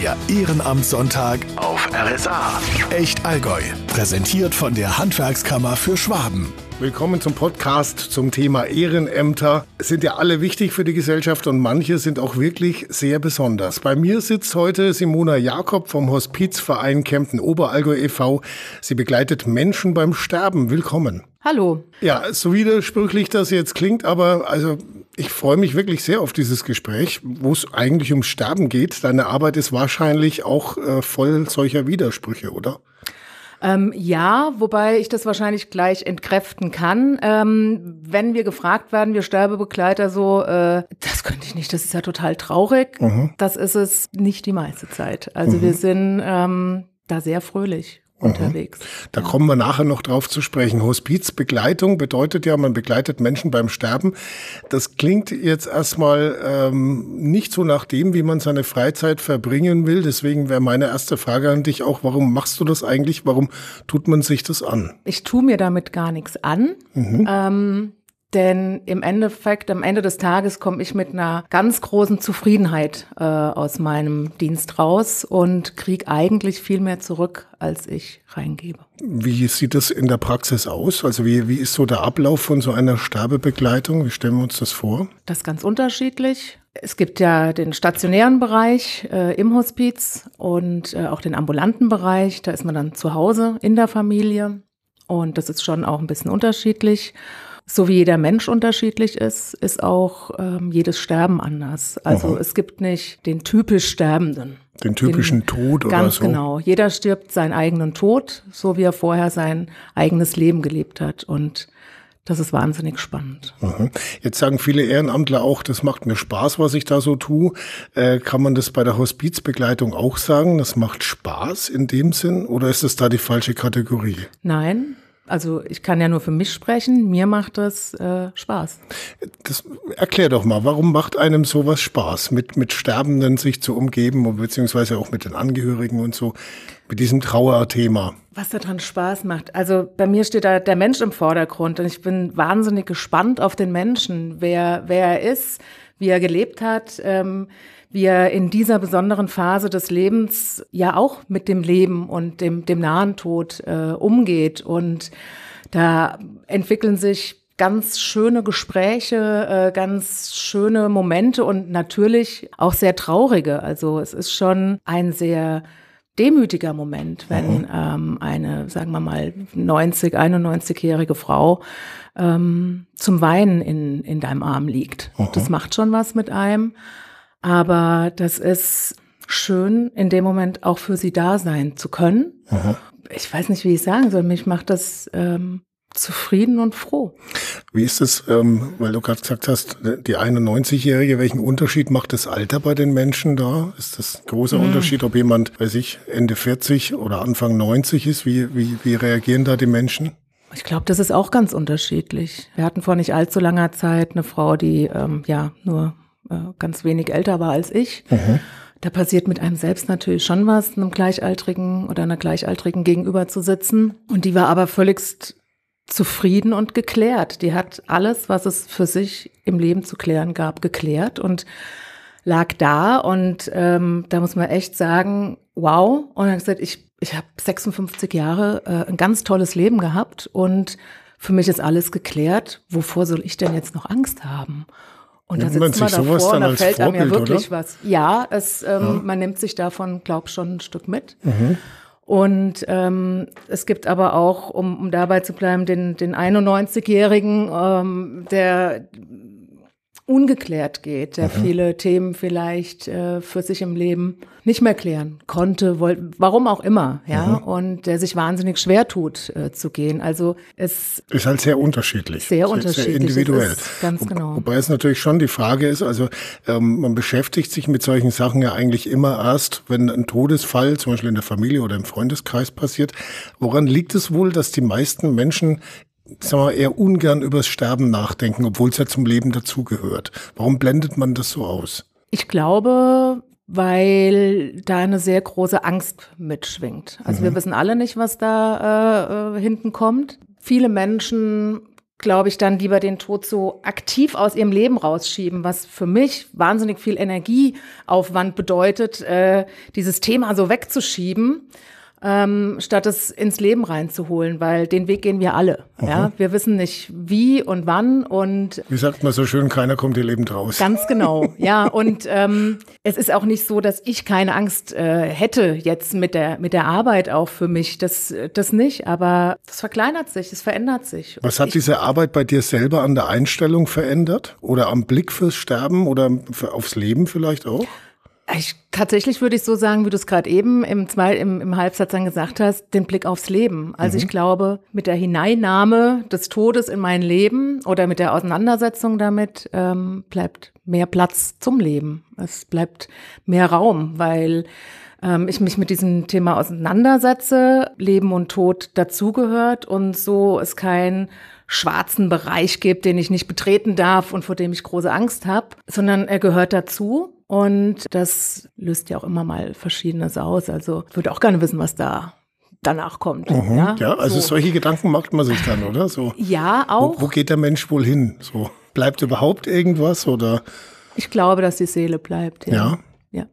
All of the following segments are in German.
Der Ehrenamtssonntag auf RSA. Echt Allgäu. Präsentiert von der Handwerkskammer für Schwaben. Willkommen zum Podcast zum Thema Ehrenämter. Es sind ja alle wichtig für die Gesellschaft und manche sind auch wirklich sehr besonders. Bei mir sitzt heute Simona Jakob vom Hospizverein Kempten Oberallgäu e.V. Sie begleitet Menschen beim Sterben. Willkommen. Hallo. Ja, so widersprüchlich das jetzt klingt, aber also ich freue mich wirklich sehr auf dieses Gespräch, wo es eigentlich ums Sterben geht. Deine Arbeit ist wahrscheinlich auch äh, voll solcher Widersprüche, oder? Ähm, ja, wobei ich das wahrscheinlich gleich entkräften kann. Ähm, wenn wir gefragt werden, wir Sterbebegleiter so, äh, das könnte ich nicht, das ist ja total traurig. Mhm. Das ist es nicht die meiste Zeit. Also mhm. wir sind ähm, da sehr fröhlich unterwegs. Da kommen wir nachher noch drauf zu sprechen. Hospizbegleitung bedeutet ja, man begleitet Menschen beim Sterben. Das klingt jetzt erstmal ähm, nicht so nach dem, wie man seine Freizeit verbringen will. Deswegen wäre meine erste Frage an dich auch, warum machst du das eigentlich? Warum tut man sich das an? Ich tue mir damit gar nichts an. Mhm. Ähm, denn im Endeffekt, am Ende des Tages komme ich mit einer ganz großen Zufriedenheit äh, aus meinem Dienst raus und kriege eigentlich viel mehr zurück, als ich reingebe. Wie sieht das in der Praxis aus? Also wie, wie ist so der Ablauf von so einer Sterbebegleitung? Wie stellen wir uns das vor? Das ist ganz unterschiedlich. Es gibt ja den stationären Bereich äh, im Hospiz und äh, auch den ambulanten Bereich. Da ist man dann zu Hause in der Familie. Und das ist schon auch ein bisschen unterschiedlich. So wie jeder Mensch unterschiedlich ist, ist auch ähm, jedes Sterben anders. Also Aha. es gibt nicht den typisch Sterbenden. Den typischen den, Tod oder ganz so? Ganz genau. Jeder stirbt seinen eigenen Tod, so wie er vorher sein eigenes Leben gelebt hat. Und das ist wahnsinnig spannend. Aha. Jetzt sagen viele Ehrenamtler auch, das macht mir Spaß, was ich da so tue. Äh, kann man das bei der Hospizbegleitung auch sagen? Das macht Spaß in dem Sinn? Oder ist das da die falsche Kategorie? Nein, also ich kann ja nur für mich sprechen, mir macht das äh, Spaß. Das, erklär doch mal, warum macht einem sowas Spaß, mit, mit Sterbenden sich zu umgeben, beziehungsweise auch mit den Angehörigen und so, mit diesem Trauerthema? Was daran Spaß macht. Also bei mir steht da der Mensch im Vordergrund und ich bin wahnsinnig gespannt auf den Menschen, wer, wer er ist, wie er gelebt hat. Ähm, wie er in dieser besonderen Phase des Lebens ja auch mit dem Leben und dem, dem nahen Tod äh, umgeht. Und da entwickeln sich ganz schöne Gespräche, äh, ganz schöne Momente und natürlich auch sehr traurige. Also es ist schon ein sehr demütiger Moment, wenn mhm. ähm, eine, sagen wir mal, 90, 91-jährige Frau ähm, zum Weinen in, in deinem Arm liegt. Mhm. Das macht schon was mit einem. Aber das ist schön, in dem Moment auch für sie da sein zu können. Aha. Ich weiß nicht, wie ich sagen soll. Mich macht das ähm, zufrieden und froh. Wie ist es, ähm, weil du gerade gesagt hast, die 91-Jährige, welchen Unterschied macht das Alter bei den Menschen da? Ist das ein großer mhm. Unterschied, ob jemand, weiß ich, Ende 40 oder Anfang 90 ist? Wie, wie, wie reagieren da die Menschen? Ich glaube, das ist auch ganz unterschiedlich. Wir hatten vor nicht allzu langer Zeit eine Frau, die ähm, ja nur äh, ganz wenig älter war als ich. Mhm. Da passiert mit einem selbst natürlich schon was, einem Gleichaltrigen oder einer Gleichaltrigen gegenüber zu sitzen. Und die war aber völligst zufrieden und geklärt. Die hat alles, was es für sich im Leben zu klären gab, geklärt und lag da. Und ähm, da muss man echt sagen, wow. Und hat gesagt, ich, ich habe 56 Jahre äh, ein ganz tolles Leben gehabt und für mich ist alles geklärt. Wovor soll ich denn jetzt noch Angst haben? Und da sitzt man davor und da fällt Vorbild, einem ja wirklich oder? was. Ja, es, ähm, ja. man nimmt sich davon, glaub schon ein Stück mit. Mhm. Und ähm, es gibt aber auch, um, um dabei zu bleiben, den, den 91-Jährigen, ähm, der ungeklärt geht, der mhm. viele Themen vielleicht äh, für sich im Leben nicht mehr klären konnte, wollte, warum auch immer, ja, mhm. und der sich wahnsinnig schwer tut äh, zu gehen. Also es ist halt sehr unterschiedlich, sehr, sehr unterschiedlich, sehr individuell. Ganz genau. Wobei es natürlich schon die Frage ist, also ähm, man beschäftigt sich mit solchen Sachen ja eigentlich immer erst, wenn ein Todesfall zum Beispiel in der Familie oder im Freundeskreis passiert. Woran liegt es wohl, dass die meisten Menschen sagen wir, eher ungern übers Sterben nachdenken, obwohl es ja zum Leben dazugehört. Warum blendet man das so aus? Ich glaube, weil da eine sehr große Angst mitschwingt. Also mhm. wir wissen alle nicht, was da äh, äh hinten kommt. Viele Menschen glaube ich, dann lieber den Tod so aktiv aus ihrem Leben rausschieben, was für mich wahnsinnig viel Energieaufwand bedeutet, äh, dieses Thema so wegzuschieben ähm, statt es ins Leben reinzuholen, weil den Weg gehen wir alle. Ja, wir wissen nicht wie und wann und wie sagt man so schön, keiner kommt ihr lebend raus. Ganz genau, ja. Und ähm, es ist auch nicht so, dass ich keine Angst äh, hätte jetzt mit der mit der Arbeit auch für mich. Das das nicht, aber das verkleinert sich, es verändert sich. Was hat ich, diese Arbeit bei dir selber an der Einstellung verändert oder am Blick fürs Sterben oder aufs Leben vielleicht auch? Ich, tatsächlich würde ich so sagen, wie du es gerade eben im, zwei, im, im Halbsatz dann gesagt hast, den Blick aufs Leben. Also mhm. ich glaube, mit der Hineinnahme des Todes in mein Leben oder mit der Auseinandersetzung damit ähm, bleibt mehr Platz zum Leben. Es bleibt mehr Raum, weil ähm, ich mich mit diesem Thema auseinandersetze, Leben und Tod dazugehört und so es kein schwarzen Bereich gibt, den ich nicht betreten darf und vor dem ich große Angst habe, sondern er gehört dazu. Und das löst ja auch immer mal Verschiedenes aus. Also ich würde auch gerne wissen, was da danach kommt. Mhm, ja? ja, also so. solche Gedanken macht man sich dann, oder? So. Ja, auch. Wo, wo geht der Mensch wohl hin? So bleibt überhaupt irgendwas oder? Ich glaube, dass die Seele bleibt. Ja. Ja, ja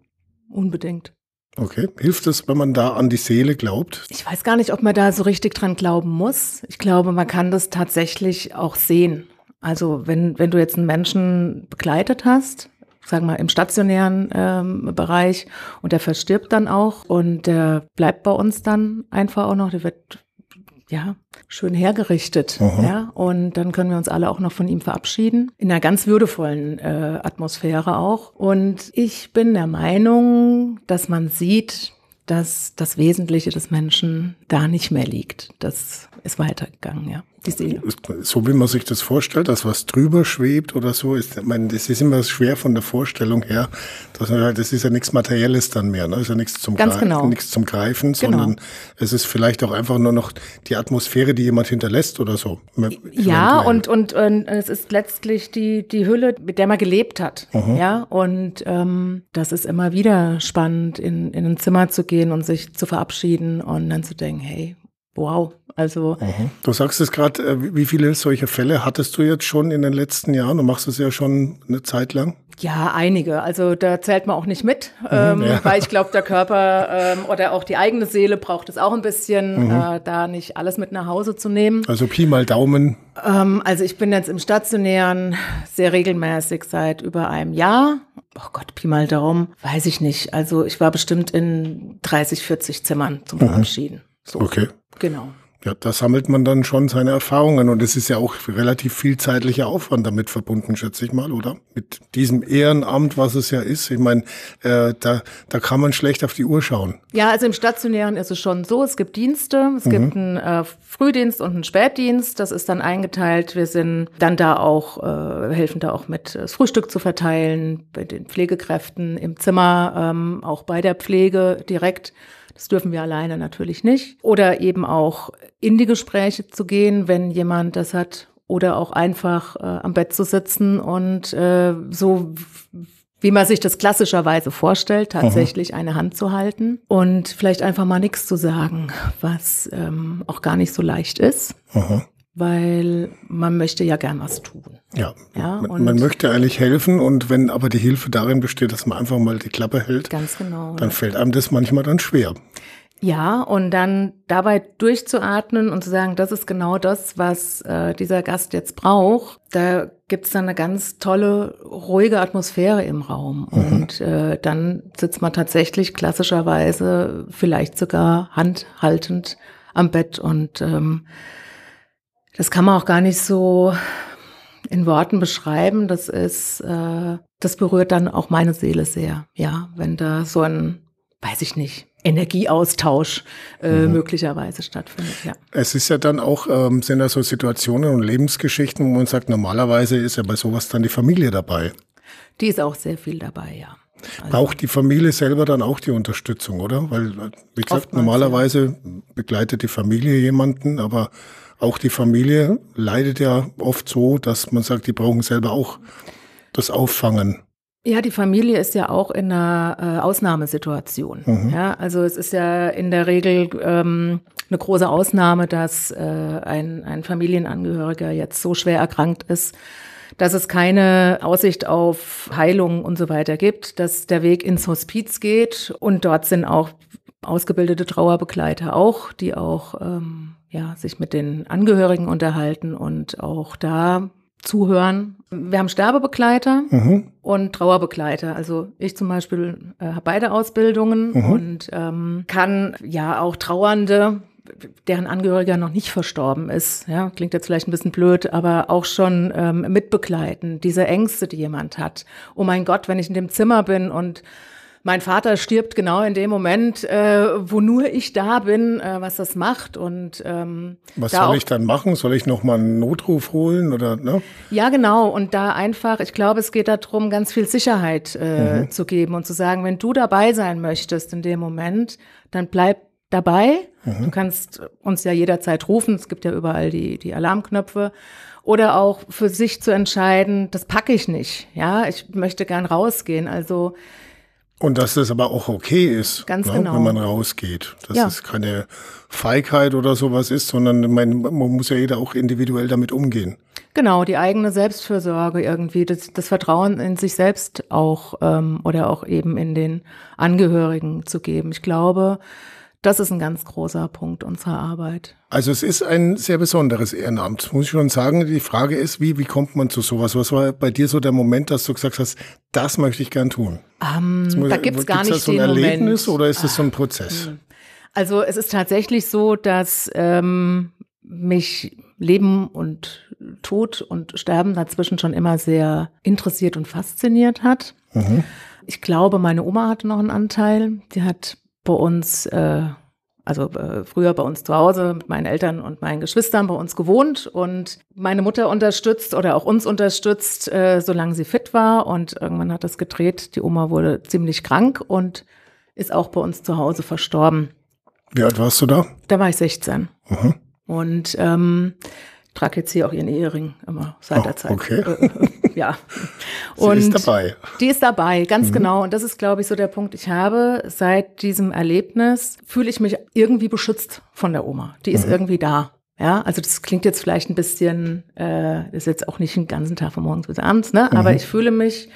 unbedingt. Okay. Hilft es, wenn man da an die Seele glaubt? Ich weiß gar nicht, ob man da so richtig dran glauben muss. Ich glaube, man kann das tatsächlich auch sehen. Also wenn, wenn du jetzt einen Menschen begleitet hast, sagen wir im stationären ähm, Bereich und der verstirbt dann auch und der bleibt bei uns dann einfach auch noch, der wird ja, schön hergerichtet. Aha. Ja, und dann können wir uns alle auch noch von ihm verabschieden. In einer ganz würdevollen äh, Atmosphäre auch. Und ich bin der Meinung, dass man sieht, dass das Wesentliche des Menschen da nicht mehr liegt. Das ist weitergegangen, ja die Seele. So wie man sich das vorstellt, dass was drüber schwebt oder so, ist, ich meine, das ist immer schwer von der Vorstellung her, dass man halt, das ist ja nichts Materielles dann mehr, ne? Das ist ja nichts zum, Ganz genau. nichts zum Greifen, genau. sondern es ist vielleicht auch einfach nur noch die Atmosphäre, die jemand hinterlässt oder so. Ja, und, und, und es ist letztlich die, die Hülle, mit der man gelebt hat. Mhm. Ja, und ähm, das ist immer wieder spannend, in, in ein Zimmer zu gehen und sich zu verabschieden und dann zu denken, hey, wow, also. Mhm. Du sagst es gerade, äh, wie viele solche Fälle hattest du jetzt schon in den letzten Jahren? Du machst es ja schon eine Zeit lang. Ja, einige. Also da zählt man auch nicht mit, mhm, ähm, ja. weil ich glaube, der Körper ähm, oder auch die eigene Seele braucht es auch ein bisschen, mhm. äh, da nicht alles mit nach Hause zu nehmen. Also Pi mal Daumen. Ähm, also ich bin jetzt im Stationären sehr regelmäßig seit über einem Jahr. Oh Gott, Pi mal Daumen, weiß ich nicht. Also ich war bestimmt in 30, 40 Zimmern zum mhm. Verabschieden. So. Okay. Genau. Ja, da sammelt man dann schon seine Erfahrungen und es ist ja auch relativ viel zeitlicher Aufwand damit verbunden, schätze ich mal, oder? Mit diesem Ehrenamt, was es ja ist. Ich meine, äh, da, da kann man schlecht auf die Uhr schauen. Ja, also im Stationären ist es schon so, es gibt Dienste, es mhm. gibt einen äh, Frühdienst und einen Spätdienst, das ist dann eingeteilt. Wir sind dann da auch, äh, helfen da auch mit, das Frühstück zu verteilen, bei den Pflegekräften im Zimmer, ähm, auch bei der Pflege direkt. Das dürfen wir alleine natürlich nicht. Oder eben auch in die Gespräche zu gehen, wenn jemand das hat. Oder auch einfach äh, am Bett zu sitzen und äh, so wie man sich das klassischerweise vorstellt, tatsächlich Aha. eine Hand zu halten und vielleicht einfach mal nichts zu sagen, was ähm, auch gar nicht so leicht ist. Aha weil man möchte ja gern was tun. Ja, ja man, man, möchte eigentlich helfen und wenn aber die Hilfe darin besteht, dass man einfach mal die Klappe hält, ganz genau, dann fällt einem das manchmal dann schwer. Ja, und dann dabei durchzuatmen und zu sagen, das ist genau das, was äh, dieser Gast jetzt braucht, da gibt's dann eine ganz tolle, ruhige Atmosphäre im Raum. Mhm. Und äh, dann sitzt man tatsächlich klassischerweise vielleicht sogar handhaltend am Bett und ähm, das kann man auch gar nicht so in Worten beschreiben. Das ist, äh, das berührt dann auch meine Seele sehr. Ja, wenn da so ein, weiß ich nicht, Energieaustausch äh, mhm. möglicherweise stattfindet. Ja. Es ist ja dann auch, ähm, sind da so Situationen und Lebensgeschichten, wo man sagt, normalerweise ist ja bei sowas dann die Familie dabei. Die ist auch sehr viel dabei, ja. Also Braucht die Familie selber dann auch die Unterstützung, oder? Weil, wie gesagt, normalerweise ja. begleitet die Familie jemanden, aber auch die Familie leidet ja oft so, dass man sagt, die brauchen selber auch das Auffangen. Ja, die Familie ist ja auch in einer äh, Ausnahmesituation. Mhm. Ja, also es ist ja in der Regel ähm, eine große Ausnahme, dass äh, ein, ein Familienangehöriger jetzt so schwer erkrankt ist, dass es keine Aussicht auf Heilung und so weiter gibt, dass der Weg ins Hospiz geht und dort sind auch ausgebildete Trauerbegleiter auch, die auch ähm, ja, sich mit den Angehörigen unterhalten und auch da zuhören. Wir haben Sterbebegleiter mhm. und Trauerbegleiter. Also ich zum Beispiel äh, habe beide Ausbildungen mhm. und ähm, kann ja auch Trauernde deren Angehöriger noch nicht verstorben ist, ja, klingt jetzt vielleicht ein bisschen blöd, aber auch schon ähm, mitbegleiten, diese Ängste, die jemand hat. Oh mein Gott, wenn ich in dem Zimmer bin und mein Vater stirbt genau in dem Moment, äh, wo nur ich da bin, äh, was das macht. Und ähm, was soll ich dann machen? Soll ich noch mal einen Notruf holen oder? Ne? Ja, genau. Und da einfach, ich glaube, es geht darum, ganz viel Sicherheit äh, mhm. zu geben und zu sagen, wenn du dabei sein möchtest in dem Moment, dann bleib dabei. Mhm. Du kannst uns ja jederzeit rufen. Es gibt ja überall die, die Alarmknöpfe. Oder auch für sich zu entscheiden, das packe ich nicht. Ja, ich möchte gern rausgehen. Also und dass das aber auch okay ist, Ganz ne, genau. wenn man rausgeht. Dass ja. es keine Feigheit oder sowas ist, sondern man, man muss ja jeder auch individuell damit umgehen. Genau, die eigene Selbstfürsorge irgendwie, das, das Vertrauen in sich selbst auch ähm, oder auch eben in den Angehörigen zu geben. Ich glaube, das ist ein ganz großer Punkt unserer Arbeit. Also es ist ein sehr besonderes Ehrenamt, muss ich schon sagen. Die Frage ist, wie, wie kommt man zu sowas? Was war bei dir so der Moment, dass du gesagt hast, das möchte ich gern tun? Um, ähm, muss, da gibt's gar nicht das so ein Erlebnis Moment. oder ist das so ein Prozess? Also es ist tatsächlich so, dass ähm, mich Leben und Tod und Sterben dazwischen schon immer sehr interessiert und fasziniert hat. Mhm. Ich glaube, meine Oma hatte noch einen Anteil. Die hat bei uns, äh, also äh, früher bei uns zu Hause mit meinen Eltern und meinen Geschwistern bei uns gewohnt und meine Mutter unterstützt oder auch uns unterstützt, äh, solange sie fit war. Und irgendwann hat das gedreht. Die Oma wurde ziemlich krank und ist auch bei uns zu Hause verstorben. Wie alt warst du da? Da war ich 16. Mhm. Und ähm, trage jetzt hier auch ihren Ehering immer seit oh, der Zeit. Okay. ja. Und Sie ist dabei. Die ist dabei, ganz mhm. genau. Und das ist, glaube ich, so der Punkt. Ich habe seit diesem Erlebnis, fühle ich mich irgendwie beschützt von der Oma. Die ist mhm. irgendwie da. Ja, also das klingt jetzt vielleicht ein bisschen, äh, ist jetzt auch nicht den ganzen Tag von morgens bis abends, ne? Mhm. Aber ich fühle mich,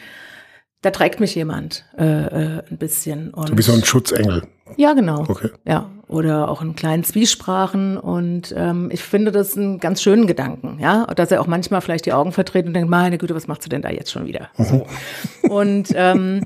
da trägt mich jemand äh, äh, ein bisschen. Und so wie so ein Schutzengel. Ja, genau. Okay. Ja, oder auch in kleinen Zwiesprachen. Und ähm, ich finde das einen ganz schönen Gedanken, ja, dass er auch manchmal vielleicht die Augen verdreht und denkt, meine Güte, was machst du denn da jetzt schon wieder? Mhm. So. Und ähm,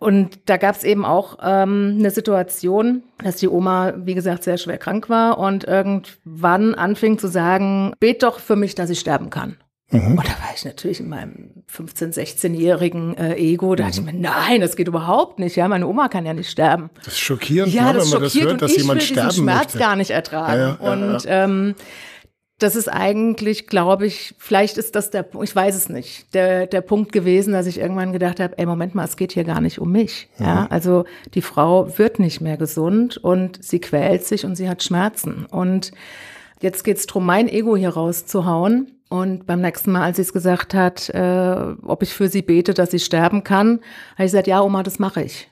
und da gab es eben auch ähm, eine Situation, dass die Oma, wie gesagt, sehr schwer krank war und irgendwann anfing zu sagen, bet doch für mich, dass ich sterben kann. Mhm. Und da war ich natürlich in meinem 15-, 16-jährigen äh, Ego, da mhm. dachte ich mir, nein, das geht überhaupt nicht. Ja, meine Oma kann ja nicht sterben. Das ist schockierend, ja, ne, das wenn man das hört, dass jemand sterben möchte. Ich will diesen Schmerz gar nicht ertragen. Ja, ja, und ähm, das ist eigentlich, glaube ich, vielleicht ist das der, ich weiß es nicht, der, der Punkt gewesen, dass ich irgendwann gedacht habe, ey, Moment mal, es geht hier gar nicht um mich. Mhm. Ja, also die Frau wird nicht mehr gesund und sie quält sich und sie hat Schmerzen. Und jetzt geht's drum, mein Ego hier rauszuhauen und beim nächsten Mal, als sie es gesagt hat, äh, ob ich für sie bete, dass sie sterben kann, habe ich gesagt, ja, Oma, das mache ich.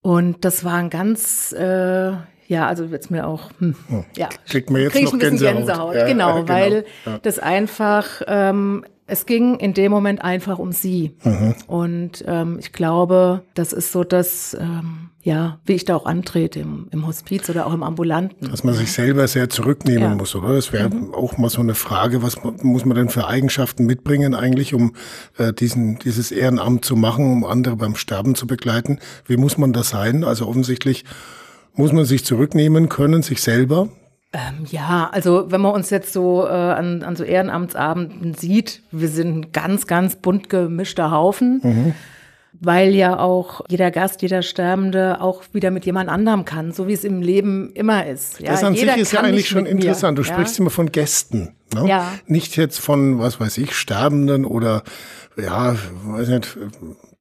Und das war ein ganz, äh, ja, also wird's mir auch, hm, hm. ja, kriegt mir jetzt krieg noch Gänsehaut. Gänsehaut. Ja, genau, genau, weil ja. das einfach ähm, es ging in dem Moment einfach um sie. Mhm. Und ähm, ich glaube, das ist so das, ähm, ja, wie ich da auch antrete im, im Hospiz oder auch im Ambulanten. Dass man sich selber sehr zurücknehmen ja. muss, oder? Das wäre mhm. auch mal so eine Frage, was muss man denn für Eigenschaften mitbringen eigentlich, um äh, diesen, dieses Ehrenamt zu machen, um andere beim Sterben zu begleiten? Wie muss man das sein? Also offensichtlich muss man sich zurücknehmen können, sich selber, ähm, ja, also wenn man uns jetzt so äh, an, an so Ehrenamtsabenden sieht, wir sind ein ganz, ganz bunt gemischter Haufen. Mhm. Weil ja auch jeder Gast, jeder Sterbende auch wieder mit jemand anderem kann, so wie es im Leben immer ist. Ja, das an sich ist ja eigentlich schon interessant. Du ja? sprichst immer von Gästen. Ne? Ja. Nicht jetzt von, was weiß ich, Sterbenden oder ja, weiß nicht,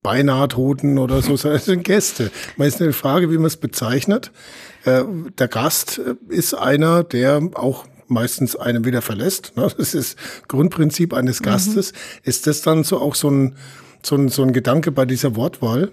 beinahe Toten oder so, sondern es sind Gäste. Man ist eine Frage, wie man es bezeichnet. Äh, der Gast äh, ist einer, der auch meistens einen wieder verlässt. Ne? Das ist Grundprinzip eines mhm. Gastes. Mhm. Ist das dann so auch so ein, so ein, so ein Gedanke bei dieser Wortwahl?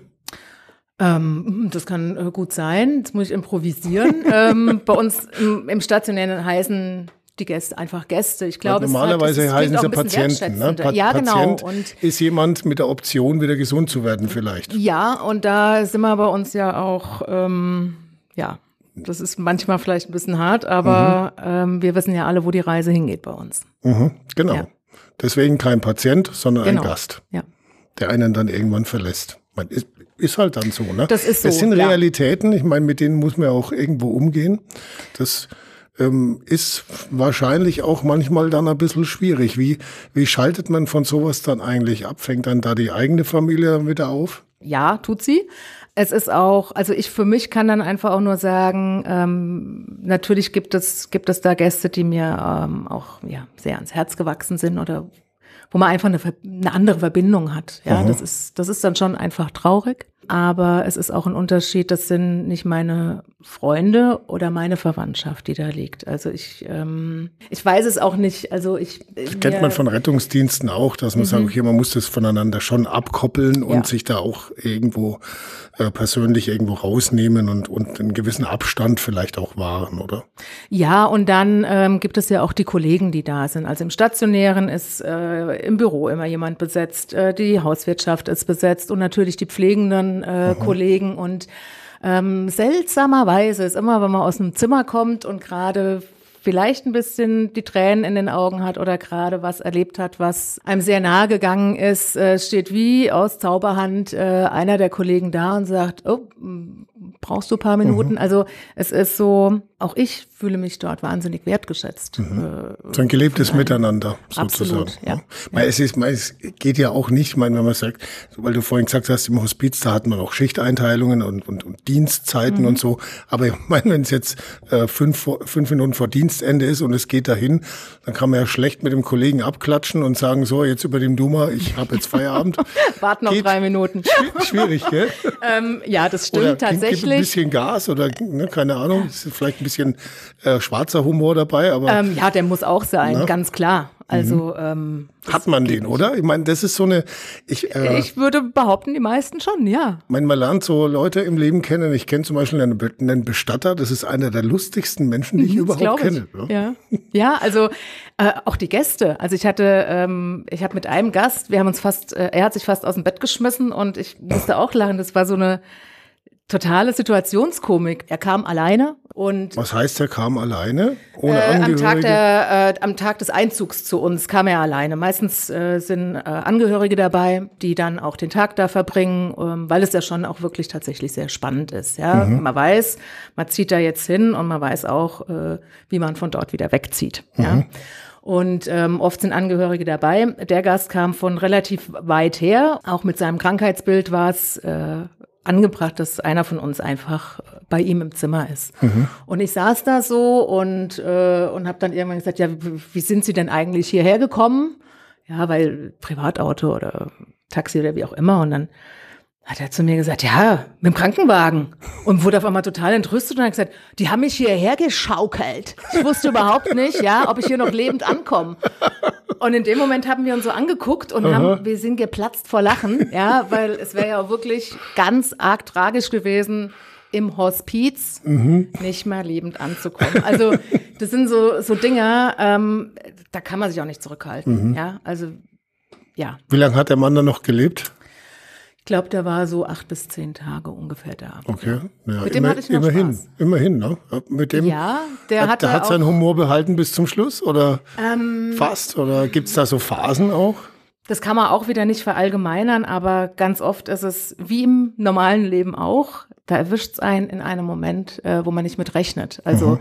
Ähm, das kann äh, gut sein. Jetzt muss ich improvisieren. ähm, bei uns im, im stationären heißen die Gäste einfach Gäste. Ich glaube, normalerweise es hat, heißen sie Patienten. Ne? Pa ja, genau. Patient und ist jemand mit der Option, wieder gesund zu werden, vielleicht. Ja, und da sind wir bei uns ja auch, ähm, ja, das ist manchmal vielleicht ein bisschen hart, aber mhm. ähm, wir wissen ja alle, wo die Reise hingeht bei uns. Mhm, genau. Ja. Deswegen kein Patient, sondern genau. ein Gast, ja. der einen dann irgendwann verlässt. Man ist, ist halt dann so, ne? Das ist so. Das sind Realitäten. Ich meine, mit denen muss man auch irgendwo umgehen. Das ähm, ist wahrscheinlich auch manchmal dann ein bisschen schwierig. Wie, wie schaltet man von sowas dann eigentlich ab? Fängt dann da die eigene Familie dann wieder auf? Ja, tut sie. Es ist auch, also ich für mich kann dann einfach auch nur sagen, ähm, natürlich gibt es, gibt es da Gäste, die mir ähm, auch ja, sehr ans Herz gewachsen sind oder wo man einfach eine, eine andere Verbindung hat. Ja, mhm. das ist, das ist dann schon einfach traurig. Aber es ist auch ein Unterschied, das sind nicht meine Freunde oder meine Verwandtschaft, die da liegt. Also ich, ähm, ich weiß es auch nicht. Also ich. Das kennt man von Rettungsdiensten auch, dass man mhm. sagt, okay, man muss das voneinander schon abkoppeln und ja. sich da auch irgendwo äh, persönlich irgendwo rausnehmen und, und einen gewissen Abstand vielleicht auch wahren, oder? Ja, und dann ähm, gibt es ja auch die Kollegen, die da sind. Also im Stationären ist äh, im Büro immer jemand besetzt, äh, die Hauswirtschaft ist besetzt und natürlich die pflegenden äh, mhm. Kollegen und ähm, seltsamerweise ist immer, wenn man aus einem Zimmer kommt und gerade vielleicht ein bisschen die Tränen in den Augen hat oder gerade was erlebt hat, was einem sehr nahe gegangen ist, äh, steht wie aus Zauberhand äh, einer der Kollegen da und sagt, oh, brauchst du ein paar Minuten? Mhm. Also es ist so, auch ich fühle mich dort wahnsinnig wertgeschätzt. Mhm. Äh, so ein gelebtes Miteinander sozusagen. Absolut, ja. ja. Es, ist, es geht ja auch nicht, ich meine, wenn man sagt, weil du vorhin gesagt hast, im Hospiz, da hat man auch Schichteinteilungen und, und, und Dienstzeiten mhm. und so. Aber ich meine, wenn es jetzt äh, fünf, fünf Minuten vor Dienstende ist und es geht dahin, dann kann man ja schlecht mit dem Kollegen abklatschen und sagen, so, jetzt über dem Duma, ich habe jetzt Feierabend. Wart noch geht drei Minuten. Schwierig, gell? ähm, ja, das stimmt oder tatsächlich. Gib ein bisschen Gas oder ne, keine Ahnung, vielleicht ein bisschen äh, schwarzer Humor dabei, aber. Ähm, ja, der muss auch sein, na? ganz klar. Also mhm. ähm, hat man den, oder? Ich meine, das ist so eine. Ich, äh, ich würde behaupten, die meisten schon, ja. Ich meine, man lernt so Leute im Leben kennen. Ich kenne zum Beispiel einen, einen, Bestatter. Das ist einer der lustigsten Menschen, die ich mhm, überhaupt ich. kenne. Ja, ja also äh, auch die Gäste. Also ich hatte, ähm, ich habe mit einem Gast, wir haben uns fast, äh, er hat sich fast aus dem Bett geschmissen und ich musste auch lachen. Das war so eine totale Situationskomik. Er kam alleine und was heißt, er kam alleine? Ohne äh, am, Tag der, äh, am Tag des Einzugs zu uns kam er alleine. Meistens äh, sind äh, Angehörige dabei, die dann auch den Tag da verbringen, ähm, weil es ja schon auch wirklich tatsächlich sehr spannend ist. Ja, mhm. man weiß, man zieht da jetzt hin und man weiß auch, äh, wie man von dort wieder wegzieht. Mhm. Ja. Und ähm, oft sind Angehörige dabei. Der Gast kam von relativ weit her. Auch mit seinem Krankheitsbild war es äh, angebracht, dass einer von uns einfach bei ihm im Zimmer ist. Mhm. Und ich saß da so und, äh, und habe dann irgendwann gesagt, ja, wie sind Sie denn eigentlich hierher gekommen? Ja, weil Privatauto oder Taxi oder wie auch immer. Und dann hat er zu mir gesagt, ja, mit dem Krankenwagen. Und wurde auf einmal total entrüstet und hat gesagt, die haben mich hierher geschaukelt. Ich wusste überhaupt nicht, ja, ob ich hier noch lebend ankomme. Und in dem Moment haben wir uns so angeguckt und haben, wir sind geplatzt vor Lachen, ja, weil es wäre ja wirklich ganz arg tragisch gewesen, im Hospiz mhm. nicht mehr lebend anzukommen. Also das sind so, so Dinge, ähm, da kann man sich auch nicht zurückhalten. Mhm. Ja, also ja. Wie lange hat der Mann dann noch gelebt? Glaube, der war so acht bis zehn Tage ungefähr da. Okay, ja, mit dem immer, hatte ich noch immerhin, Spaß. immerhin, ne? Mit dem, ja, der hat, der hat seinen Humor behalten bis zum Schluss oder ähm, fast oder gibt es da so Phasen auch? Das kann man auch wieder nicht verallgemeinern, aber ganz oft ist es wie im normalen Leben auch. Da erwischt es einen in einem Moment, äh, wo man nicht mit rechnet. Also mhm.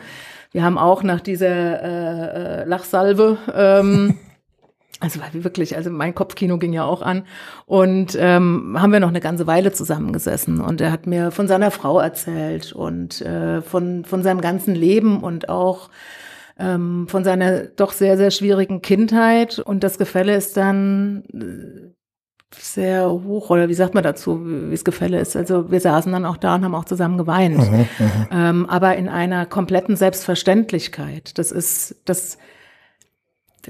wir haben auch nach dieser äh, äh Lachsalve ähm, Also weil wir wirklich, also mein Kopfkino ging ja auch an und ähm, haben wir noch eine ganze Weile zusammengesessen und er hat mir von seiner Frau erzählt und äh, von von seinem ganzen Leben und auch ähm, von seiner doch sehr sehr schwierigen Kindheit und das Gefälle ist dann äh, sehr hoch oder wie sagt man dazu, wie das Gefälle ist. Also wir saßen dann auch da und haben auch zusammen geweint, mhm, mhm. ähm, aber in einer kompletten Selbstverständlichkeit. Das ist das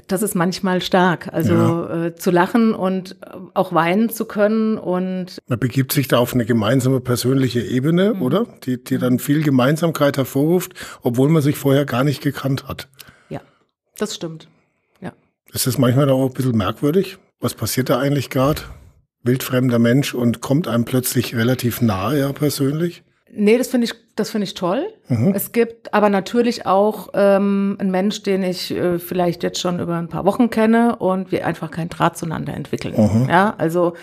das ist manchmal stark. Also ja. äh, zu lachen und auch weinen zu können und man begibt sich da auf eine gemeinsame persönliche Ebene, mhm. oder? Die, die dann viel Gemeinsamkeit hervorruft, obwohl man sich vorher gar nicht gekannt hat. Ja, das stimmt. Ja. Ist das manchmal auch ein bisschen merkwürdig? Was passiert da eigentlich gerade? Wildfremder Mensch und kommt einem plötzlich relativ nahe, ja, persönlich? Nee, das finde ich, das finde ich toll. Mhm. Es gibt aber natürlich auch ähm, einen Mensch, den ich äh, vielleicht jetzt schon über ein paar Wochen kenne und wir einfach keinen Draht zueinander entwickeln. Mhm. Ja, also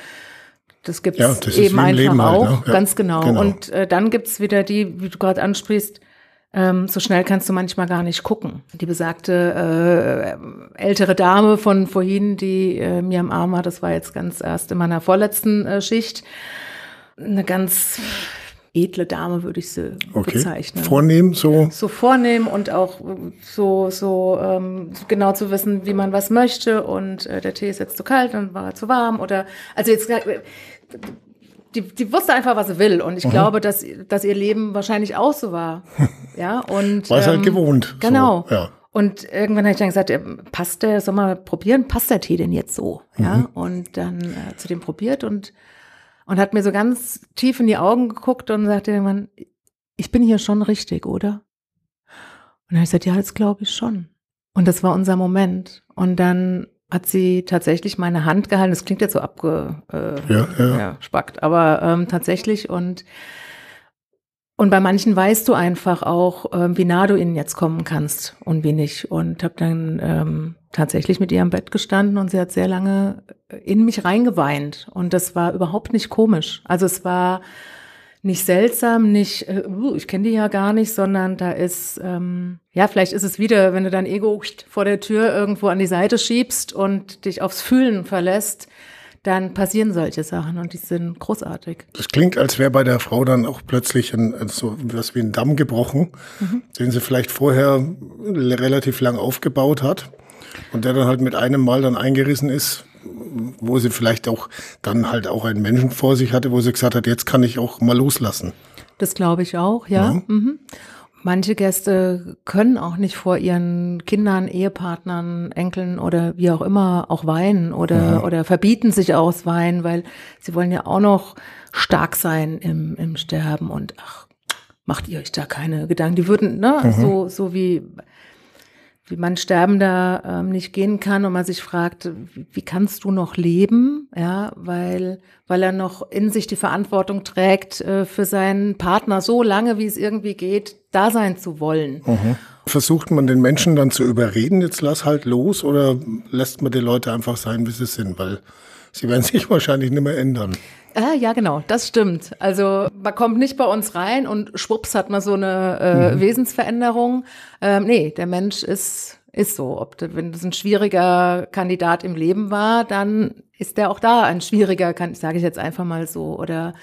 das gibt es ja, eben einfach Leben halt, auch, halt, ne? ja, ganz genau. genau. Und äh, dann gibt's wieder die, wie du gerade ansprichst, ähm, so schnell kannst du manchmal gar nicht gucken. Die besagte äh, ältere Dame von vorhin, die äh, mir am Arm war, das war jetzt ganz erst in meiner vorletzten äh, Schicht. Eine ganz edle Dame, würde ich sie okay. bezeichnen. Vornehm, so? So vornehm und auch so, so ähm, genau zu wissen, wie man was möchte und äh, der Tee ist jetzt zu kalt, dann war zu warm oder also jetzt äh, die, die wusste einfach, was sie will und ich mhm. glaube, dass, dass ihr Leben wahrscheinlich auch so war. ja, und. War es halt ähm, halt gewohnt. Genau. So, ja. Und irgendwann habe ich dann gesagt, äh, passt der, soll mal probieren, passt der Tee denn jetzt so? Ja, mhm. und dann äh, zu dem probiert und und hat mir so ganz tief in die Augen geguckt und sagte irgendwann, ich bin hier schon richtig, oder? Und dann habe ich gesagt, ja, das glaube ich schon. Und das war unser Moment. Und dann hat sie tatsächlich meine Hand gehalten. Das klingt jetzt so abgespackt, äh, ja, ja. ja, aber ähm, tatsächlich und und bei manchen weißt du einfach auch, ähm, wie nah du ihnen jetzt kommen kannst und wie nicht. Und habe dann ähm, tatsächlich mit ihr im Bett gestanden und sie hat sehr lange in mich reingeweint. Und das war überhaupt nicht komisch. Also es war nicht seltsam, nicht, äh, uh, ich kenne die ja gar nicht, sondern da ist, ähm, ja, vielleicht ist es wieder, wenn du dein Ego vor der Tür irgendwo an die Seite schiebst und dich aufs Fühlen verlässt, dann passieren solche Sachen und die sind großartig. Das klingt, als wäre bei der Frau dann auch plötzlich ein, so was wie ein Damm gebrochen, mhm. den sie vielleicht vorher relativ lang aufgebaut hat und der dann halt mit einem Mal dann eingerissen ist, wo sie vielleicht auch dann halt auch einen Menschen vor sich hatte, wo sie gesagt hat, jetzt kann ich auch mal loslassen. Das glaube ich auch, ja. ja. Mhm. Manche Gäste können auch nicht vor ihren Kindern, Ehepartnern, Enkeln oder wie auch immer auch weinen oder, ja. oder verbieten sich aus Weinen, weil sie wollen ja auch noch stark sein im, im Sterben und ach, macht ihr euch da keine Gedanken. Die würden, ne, mhm. so, so wie wie man Sterbender ähm, nicht gehen kann und man sich fragt, wie kannst du noch leben? Ja, weil, weil er noch in sich die Verantwortung trägt, äh, für seinen Partner so lange, wie es irgendwie geht, da sein zu wollen. Mhm. Versucht man den Menschen dann zu überreden, jetzt lass halt los oder lässt man die Leute einfach sein, wie sie sind? Weil sie werden sich wahrscheinlich nicht mehr ändern. Ah, ja, genau, das stimmt. Also man kommt nicht bei uns rein und schwupps hat man so eine äh, mhm. Wesensveränderung. Ähm, nee, der Mensch ist, ist so. Ob, wenn das ein schwieriger Kandidat im Leben war, dann ist der auch da ein schwieriger, kann, sage ich jetzt einfach mal so, oder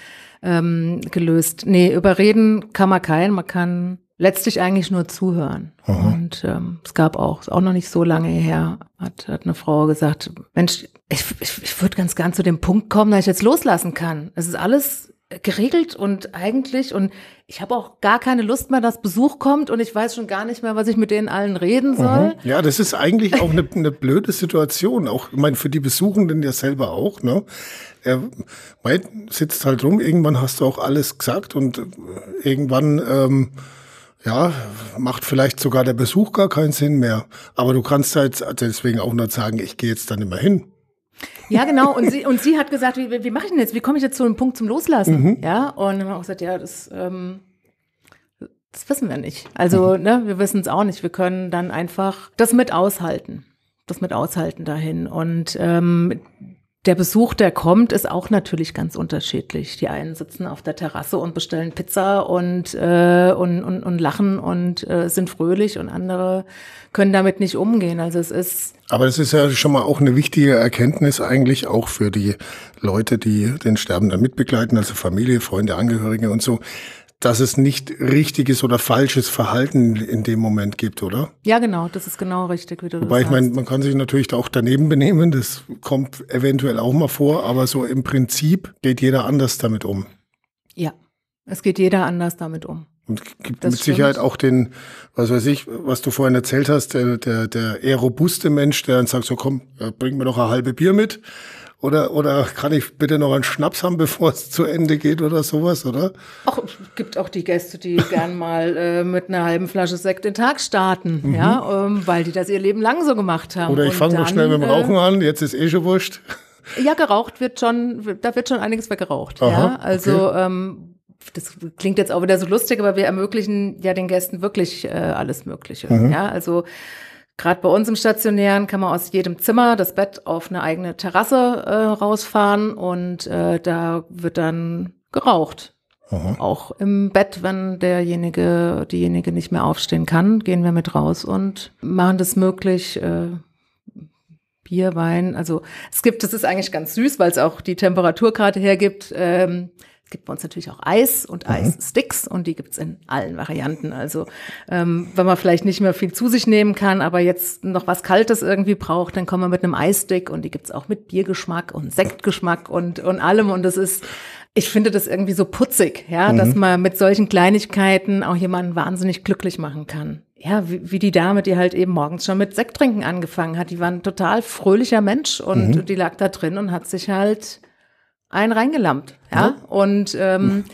ähm, gelöst. Nee, überreden kann man keinen, man kann letztlich eigentlich nur zuhören. Aha. Und ähm, es gab auch, auch noch nicht so lange her, hat, hat eine Frau gesagt, Mensch, ich, ich, ich würde ganz gern zu dem Punkt kommen, dass ich jetzt loslassen kann. Es ist alles geregelt und eigentlich und ich habe auch gar keine Lust mehr, dass Besuch kommt und ich weiß schon gar nicht mehr, was ich mit denen allen reden soll. Mhm. Ja, das ist eigentlich auch eine, eine blöde Situation, auch ich meine für die Besuchenden ja selber auch, ne? Er sitzt halt rum, irgendwann hast du auch alles gesagt und irgendwann ähm, ja, macht vielleicht sogar der Besuch gar keinen Sinn mehr. Aber du kannst halt deswegen auch nur sagen, ich gehe jetzt dann immer hin. Ja, genau. Und sie, und sie hat gesagt, wie, wie mache ich denn jetzt? Wie komme ich jetzt zu einem Punkt zum Loslassen? Mhm. Ja, und dann haben wir auch gesagt, ja, das, ähm, das wissen wir nicht. Also, mhm. ne, wir wissen es auch nicht. Wir können dann einfach das mit aushalten. Das mit aushalten dahin. Und ähm, der Besuch, der kommt, ist auch natürlich ganz unterschiedlich. Die einen sitzen auf der Terrasse und bestellen Pizza und, äh, und, und, und lachen und äh, sind fröhlich und andere können damit nicht umgehen. Also es ist. Aber das ist ja schon mal auch eine wichtige Erkenntnis eigentlich auch für die Leute, die den Sterbenden mitbegleiten, also Familie, Freunde, Angehörige und so dass es nicht richtiges oder falsches Verhalten in dem Moment gibt, oder? Ja, genau, das ist genau richtig, wie du Wobei das ich meine, man kann sich natürlich auch daneben benehmen, das kommt eventuell auch mal vor, aber so im Prinzip geht jeder anders damit um. Ja, es geht jeder anders damit um. Und gibt das mit stimmt. Sicherheit auch den, was weiß ich, was du vorhin erzählt hast, der, der, der eher robuste Mensch, der dann sagt, so komm, bring mir doch ein halbe Bier mit. Oder, oder kann ich bitte noch einen Schnaps haben, bevor es zu Ende geht oder sowas, oder? Es gibt auch die Gäste, die gern mal äh, mit einer halben Flasche Sekt den Tag starten, mhm. ja, ähm, weil die das ihr Leben lang so gemacht haben. Oder ich fange noch schnell mit dem Rauchen äh, an, jetzt ist eh schon wurscht. Ja, geraucht wird schon, da wird schon einiges weggeraucht, Aha, ja. Also, okay. ähm, das klingt jetzt auch wieder so lustig, aber wir ermöglichen ja den Gästen wirklich äh, alles Mögliche. Mhm. Ja, also Gerade bei uns im Stationären kann man aus jedem Zimmer das Bett auf eine eigene Terrasse äh, rausfahren und äh, da wird dann geraucht. Aha. Auch im Bett, wenn derjenige, diejenige nicht mehr aufstehen kann, gehen wir mit raus und machen das möglich. Äh, Bier, Wein, also es gibt, das ist eigentlich ganz süß, weil es auch die Temperaturkarte hergibt. Ähm, gibt bei uns natürlich auch Eis und mhm. Eissticks und die gibt's in allen Varianten. Also ähm, wenn man vielleicht nicht mehr viel zu sich nehmen kann, aber jetzt noch was Kaltes irgendwie braucht, dann kommen wir mit einem Eisstick und die gibt's auch mit Biergeschmack und Sektgeschmack und, und allem. Und das ist, ich finde das irgendwie so putzig, ja, mhm. dass man mit solchen Kleinigkeiten auch jemanden wahnsinnig glücklich machen kann. Ja, wie, wie die Dame, die halt eben morgens schon mit Sekttrinken angefangen hat. Die war ein total fröhlicher Mensch und mhm. die lag da drin und hat sich halt einen reingelampt. Ja. ja. Und ähm,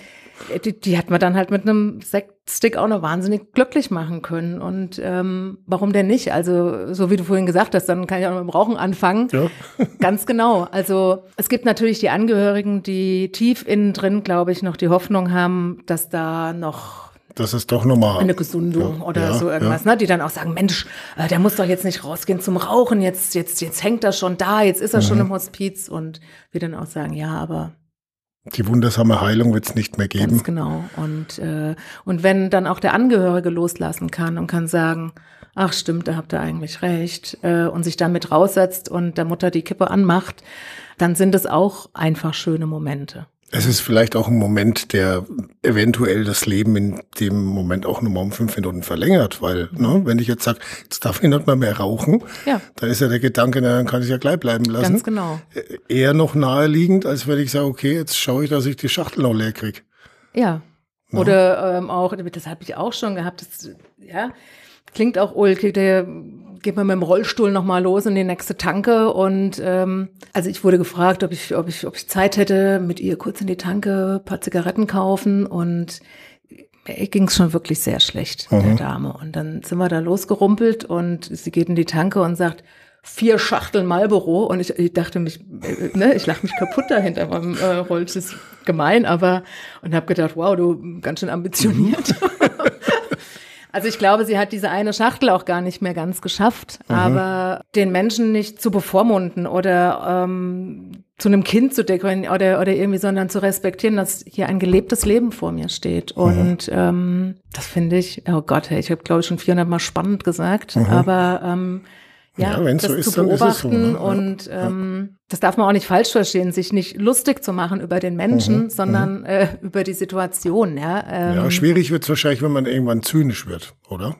die, die hat man dann halt mit einem Sektstick auch noch wahnsinnig glücklich machen können. Und ähm, warum denn nicht? Also, so wie du vorhin gesagt hast, dann kann ich auch noch mit dem Rauchen anfangen. Ja. Ganz genau. Also es gibt natürlich die Angehörigen, die tief innen drin, glaube ich, noch die Hoffnung haben, dass da noch das ist doch normal. Eine Gesundung ja, oder ja, so irgendwas, ja. ne? Die dann auch sagen, Mensch, äh, der muss doch jetzt nicht rausgehen zum Rauchen, jetzt, jetzt, jetzt hängt er schon da, jetzt ist er mhm. schon im Hospiz und wir dann auch sagen, ja, aber die wundersame Heilung wird es nicht mehr geben. Ganz genau. Und, äh, und wenn dann auch der Angehörige loslassen kann und kann sagen, ach stimmt, da habt ihr eigentlich recht, äh, und sich damit raussetzt und der Mutter die Kippe anmacht, dann sind es auch einfach schöne Momente. Es ist vielleicht auch ein Moment, der eventuell das Leben in dem Moment auch nur mal um fünf Minuten verlängert, weil, ne, wenn ich jetzt sage, jetzt darf ich nicht mal mehr rauchen, ja. dann ist ja der Gedanke, na, dann kann ich ja gleich bleiben lassen. Ganz genau. Eher noch naheliegend, als wenn ich sage, okay, jetzt schaue ich, dass ich die Schachtel noch leer krieg. Ja. ja. Oder ähm, auch, das habe ich auch schon gehabt, das, ja, klingt auch ulkig, der geht man mit dem Rollstuhl nochmal los in die nächste Tanke. Und ähm, also ich wurde gefragt, ob ich, ob ich, ob ich Zeit hätte, mit ihr kurz in die Tanke paar Zigaretten kaufen. Und mir ging es schon wirklich sehr schlecht, mhm. der Dame. Und dann sind wir da losgerumpelt und sie geht in die Tanke und sagt, vier Schachteln Marlboro und ich, ich dachte mich, äh, ne, ich lach mich kaputt dahinter beim äh, Rollstuhl. gemein, aber und habe gedacht, wow, du ganz schön ambitioniert. Also ich glaube, sie hat diese eine Schachtel auch gar nicht mehr ganz geschafft, mhm. aber den Menschen nicht zu bevormunden oder ähm, zu einem Kind zu dekorieren oder, oder irgendwie, sondern zu respektieren, dass hier ein gelebtes Leben vor mir steht. Mhm. Und ähm, das finde ich, oh Gott, hey, ich habe glaube ich schon 400 Mal spannend gesagt, mhm. aber ähm, ja, ja das so ist, zu beobachten so, ne? und ähm, das darf man auch nicht falsch verstehen, sich nicht lustig zu machen über den Menschen, mhm, sondern mhm. äh, über die Situation. Ja, ähm, ja schwierig wird es wahrscheinlich, wenn man irgendwann zynisch wird, oder?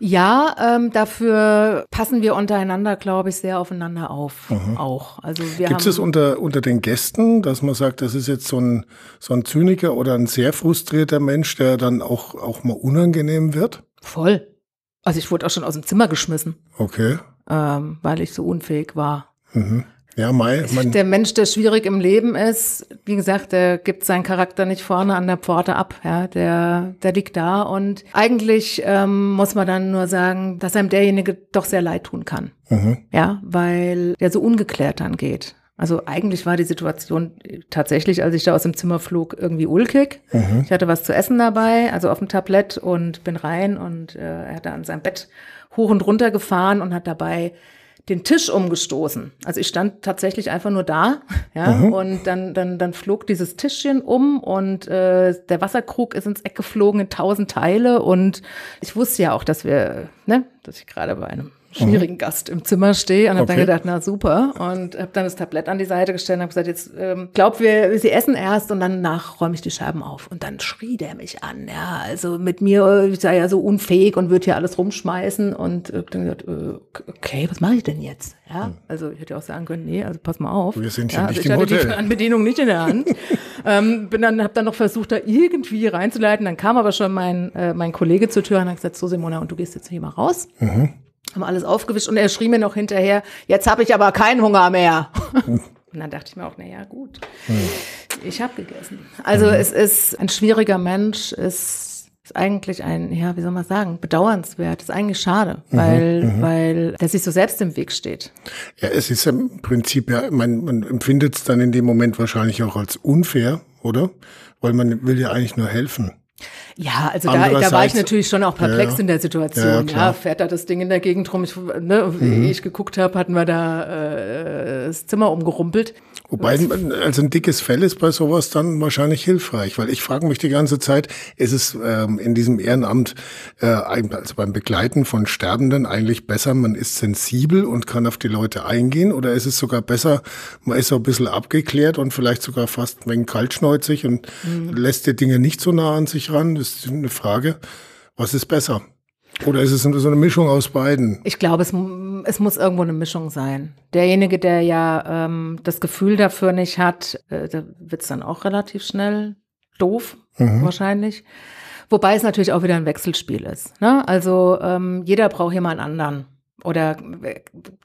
Ja, ähm, dafür passen wir untereinander, glaube ich, sehr aufeinander auf. Mhm. Auch. Also wir Gibt es unter unter den Gästen, dass man sagt, das ist jetzt so ein so ein Zyniker oder ein sehr frustrierter Mensch, der dann auch auch mal unangenehm wird? Voll. Also ich wurde auch schon aus dem Zimmer geschmissen. Okay ähm, weil ich so unfähig war. Mhm. Ja, Mai. Der Mensch, der schwierig im Leben ist, wie gesagt, der gibt seinen Charakter nicht vorne an der Pforte ab. Ja, der, der liegt da und eigentlich ähm, muss man dann nur sagen, dass einem derjenige doch sehr leid tun kann. Mhm. Ja, weil der so ungeklärt dann geht. Also eigentlich war die Situation tatsächlich, als ich da aus dem Zimmer flog, irgendwie ulkig. Mhm. Ich hatte was zu essen dabei, also auf dem Tablett und bin rein und äh, er hatte an seinem Bett hoch und runter gefahren und hat dabei den Tisch umgestoßen. Also ich stand tatsächlich einfach nur da, ja, mhm. und dann dann dann flog dieses Tischchen um und äh, der Wasserkrug ist ins Eck geflogen in tausend Teile und ich wusste ja auch, dass wir, ne, dass ich gerade bei einem schwierigen mhm. Gast im Zimmer stehe und habe okay. dann gedacht, na super und habe dann das Tablett an die Seite gestellt und habe gesagt, jetzt ähm, glaub wir, sie essen erst und dann nach räume ich die Scheiben auf und dann schrie der mich an, ja, also mit mir, ich sei ja so unfähig und würde hier alles rumschmeißen und äh, dann gesagt, äh, okay, was mache ich denn jetzt? Ja, hm. also ich hätte auch sagen können, nee, also pass mal auf. Wir sind hier ja, nicht also ich hatte Hotel. die Fernbedienung nicht in der Hand. ähm, bin dann, habe dann noch versucht, da irgendwie reinzuleiten. Dann kam aber schon mein, äh, mein Kollege zur Tür und hat gesagt, so Simona, und du gehst jetzt hier mal raus. Mhm. Haben alles aufgewischt und er schrie mir noch hinterher, jetzt habe ich aber keinen Hunger mehr. und dann dachte ich mir auch, na ja, gut, mhm. ich habe gegessen. Also mhm. es ist ein schwieriger Mensch, es ist eigentlich ein, ja, wie soll man sagen, bedauernswert, ist eigentlich schade, mhm, weil, mhm, weil der sich so selbst im Weg steht. Ja, es ist im Prinzip ja, man, man empfindet es dann in dem Moment wahrscheinlich auch als unfair, oder? Weil man will ja eigentlich nur helfen. Ja, also da, da war ich natürlich schon auch perplex ja, in der Situation. Ja, ja, fährt da das Ding in der Gegend rum. Ich, ne, mhm. Wie ich geguckt habe, hatten wir da äh, das Zimmer umgerumpelt. Wobei, also ein dickes Fell ist bei sowas dann wahrscheinlich hilfreich, weil ich frage mich die ganze Zeit, ist es ähm, in diesem Ehrenamt, äh, also beim Begleiten von Sterbenden eigentlich besser, man ist sensibel und kann auf die Leute eingehen oder ist es sogar besser, man ist so ein bisschen abgeklärt und vielleicht sogar fast ein wenig kaltschneuzig und mhm. lässt die Dinge nicht so nah an sich ran? Das ist eine Frage. Was ist besser? Oder ist es so eine Mischung aus beiden? Ich glaube, es, es muss irgendwo eine Mischung sein. Derjenige, der ja ähm, das Gefühl dafür nicht hat, äh, da wird es dann auch relativ schnell doof, mhm. wahrscheinlich. Wobei es natürlich auch wieder ein Wechselspiel ist. Ne? Also ähm, jeder braucht jemand anderen oder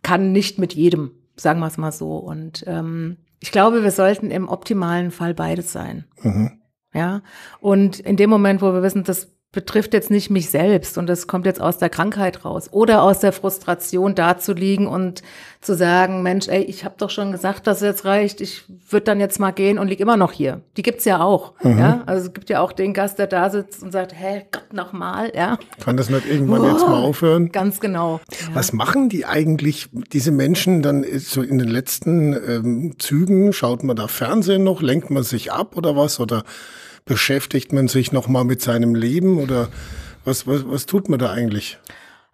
kann nicht mit jedem, sagen wir es mal so. Und ähm, ich glaube, wir sollten im optimalen Fall beides sein. Mhm. Ja. Und in dem Moment, wo wir wissen, das betrifft jetzt nicht mich selbst und das kommt jetzt aus der Krankheit raus oder aus der Frustration da zu liegen und zu sagen, Mensch, ey, ich habe doch schon gesagt, dass es jetzt reicht, ich würde dann jetzt mal gehen und lieg immer noch hier. Die gibt's ja auch, mhm. ja? Also es gibt ja auch den Gast, der da sitzt und sagt, hä, Gott, noch mal, ja? Kann das nicht irgendwann oh, jetzt mal aufhören? Ganz genau. Ja. Was machen die eigentlich diese Menschen dann so in den letzten ähm, Zügen? Schaut man da Fernsehen noch, lenkt man sich ab oder was oder beschäftigt man sich noch mal mit seinem Leben oder was, was, was tut man da eigentlich?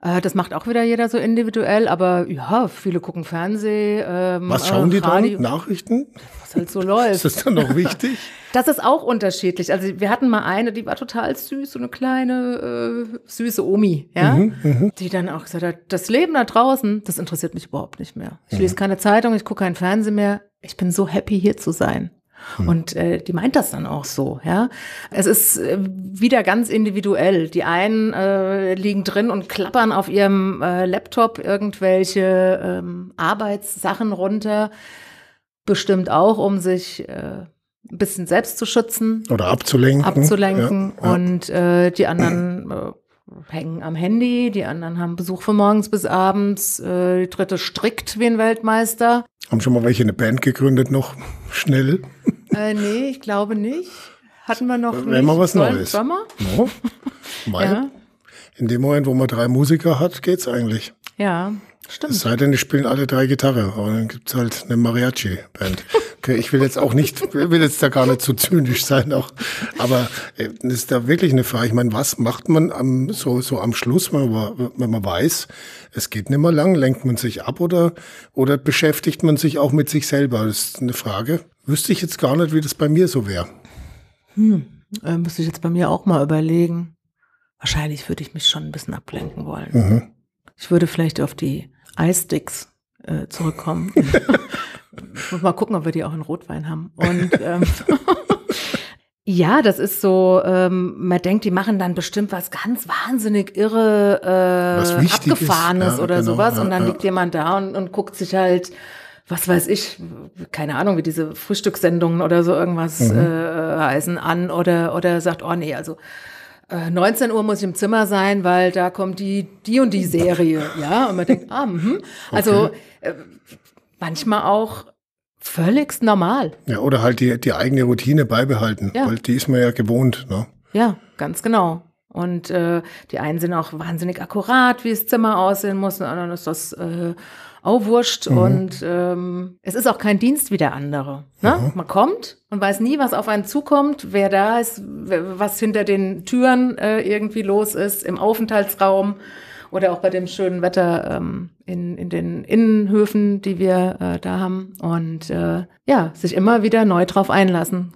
Äh, das macht auch wieder jeder so individuell, aber ja, viele gucken Fernsehen. Ähm, Was schauen die dann? Nachrichten? Was halt so läuft. Ist das dann noch wichtig? das ist auch unterschiedlich. Also wir hatten mal eine, die war total süß, so eine kleine äh, süße Omi, ja, mhm, mhm. die dann auch gesagt hat, das Leben da draußen, das interessiert mich überhaupt nicht mehr. Ich mhm. lese keine Zeitung, ich gucke keinen Fernsehen mehr. Ich bin so happy hier zu sein. Hm. Und äh, die meint das dann auch so, ja. Es ist äh, wieder ganz individuell. Die einen äh, liegen drin und klappern auf ihrem äh, Laptop irgendwelche ähm, Arbeitssachen runter, bestimmt auch, um sich äh, ein bisschen selbst zu schützen. Oder abzulenken. Abzulenken. Ja, ja. Und äh, die anderen äh, hängen am Handy, die anderen haben Besuch von morgens bis abends, äh, die dritte strickt wie ein Weltmeister. Haben schon mal welche eine Band gegründet noch schnell? Äh, nee, ich glaube nicht. Hatten wir noch Wenn nicht. mal was Sollen, Neues. Sommer? No. ja. In dem Moment, wo man drei Musiker hat, geht's eigentlich. Ja, stimmt. Es sei denn, die spielen alle drei Gitarre, aber dann gibt's halt eine Mariachi-Band. Okay, ich will jetzt auch nicht, will jetzt da gar nicht zu so zynisch sein, auch. Aber äh, ist da wirklich eine Frage. Ich meine, was macht man am, so, so am Schluss, wenn man, wenn man weiß, es geht nicht mehr lang, lenkt man sich ab oder, oder beschäftigt man sich auch mit sich selber? Das ist eine Frage. Wüsste ich jetzt gar nicht, wie das bei mir so wäre. Hm, äh, müsste ich jetzt bei mir auch mal überlegen. Wahrscheinlich würde ich mich schon ein bisschen ablenken wollen. Mhm. Ich würde vielleicht auf die Eissticks äh, zurückkommen. mal gucken, ob wir die auch in Rotwein haben. Und ähm, ja, das ist so, ähm, man denkt, die machen dann bestimmt was ganz wahnsinnig irre, äh, abgefahrenes ja, oder genau, sowas. Ja, und dann ja. liegt jemand da und, und guckt sich halt was weiß ich, keine Ahnung, wie diese Frühstückssendungen oder so irgendwas mhm. äh, heißen, an oder, oder sagt, oh nee, also äh, 19 Uhr muss ich im Zimmer sein, weil da kommt die, die und die Serie, ja, und man denkt, ah, mhm. Also okay. äh, manchmal auch völligst normal. Ja, oder halt die, die eigene Routine beibehalten, ja. weil die ist man ja gewohnt, ne? Ja, ganz genau. Und äh, die einen sind auch wahnsinnig akkurat, wie das Zimmer aussehen muss, und anderen ist das äh, auch wurscht. Mhm. Und ähm, es ist auch kein Dienst wie der andere. Ne? Mhm. Man kommt und weiß nie, was auf einen zukommt, wer da ist, was hinter den Türen äh, irgendwie los ist, im Aufenthaltsraum oder auch bei dem schönen Wetter ähm, in, in den Innenhöfen, die wir äh, da haben. Und äh, ja, sich immer wieder neu drauf einlassen.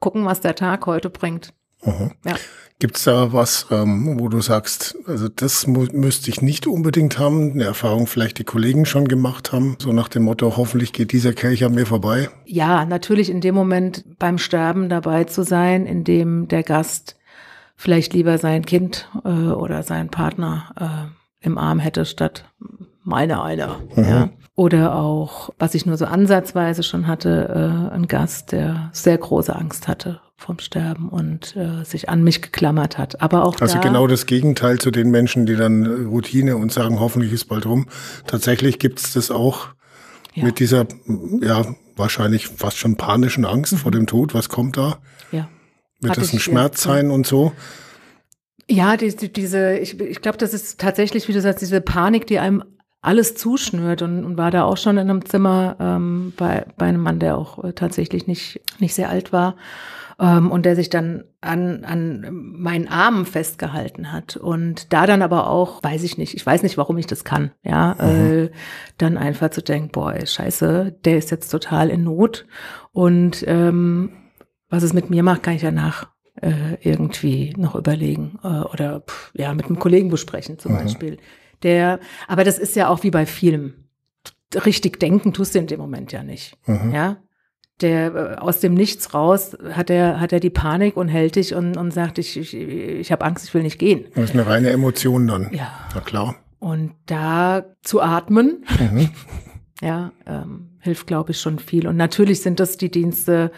Gucken, was der Tag heute bringt. Mhm. Ja. Gibt es da was, ähm, wo du sagst, also das müsste ich nicht unbedingt haben, eine Erfahrung vielleicht die Kollegen schon gemacht haben, so nach dem Motto, hoffentlich geht dieser Kelch an mir vorbei? Ja, natürlich in dem Moment beim Sterben dabei zu sein, in dem der Gast vielleicht lieber sein Kind äh, oder seinen Partner äh, im Arm hätte, statt meine einer. Mhm. Ja. Oder auch, was ich nur so ansatzweise schon hatte, äh, ein Gast, der sehr große Angst hatte vom Sterben und äh, sich an mich geklammert hat. Aber auch also da, genau das Gegenteil zu den Menschen, die dann äh, Routine und sagen, hoffentlich ist bald rum. Tatsächlich gibt es das auch ja. mit dieser, ja, wahrscheinlich fast schon panischen Angst mhm. vor dem Tod. Was kommt da? Ja. Wird das ein Schmerz sein und so? Ja, die, die, diese, ich, ich glaube, das ist tatsächlich, wie du sagst, diese Panik, die einem alles zuschnürt und, und war da auch schon in einem Zimmer ähm, bei, bei einem Mann, der auch äh, tatsächlich nicht, nicht sehr alt war ähm, und der sich dann an, an meinen Armen festgehalten hat und da dann aber auch, weiß ich nicht, ich weiß nicht, warum ich das kann, ja, mhm. äh, dann einfach zu denken, boah, ey, scheiße, der ist jetzt total in Not und ähm, was es mit mir macht, kann ich danach äh, irgendwie noch überlegen äh, oder pff, ja mit einem Kollegen besprechen zum mhm. Beispiel der, aber das ist ja auch wie bei Filmen. Richtig denken tust du in dem Moment ja nicht. Mhm. Ja. Der äh, aus dem Nichts raus hat er hat er die Panik und hält dich und, und sagt, ich, ich, ich habe Angst, ich will nicht gehen. Das ist eine reine Emotion dann. Ja. Na klar. Und da zu atmen, mhm. ja, ähm, hilft, glaube ich, schon viel. Und natürlich sind das die Dienste,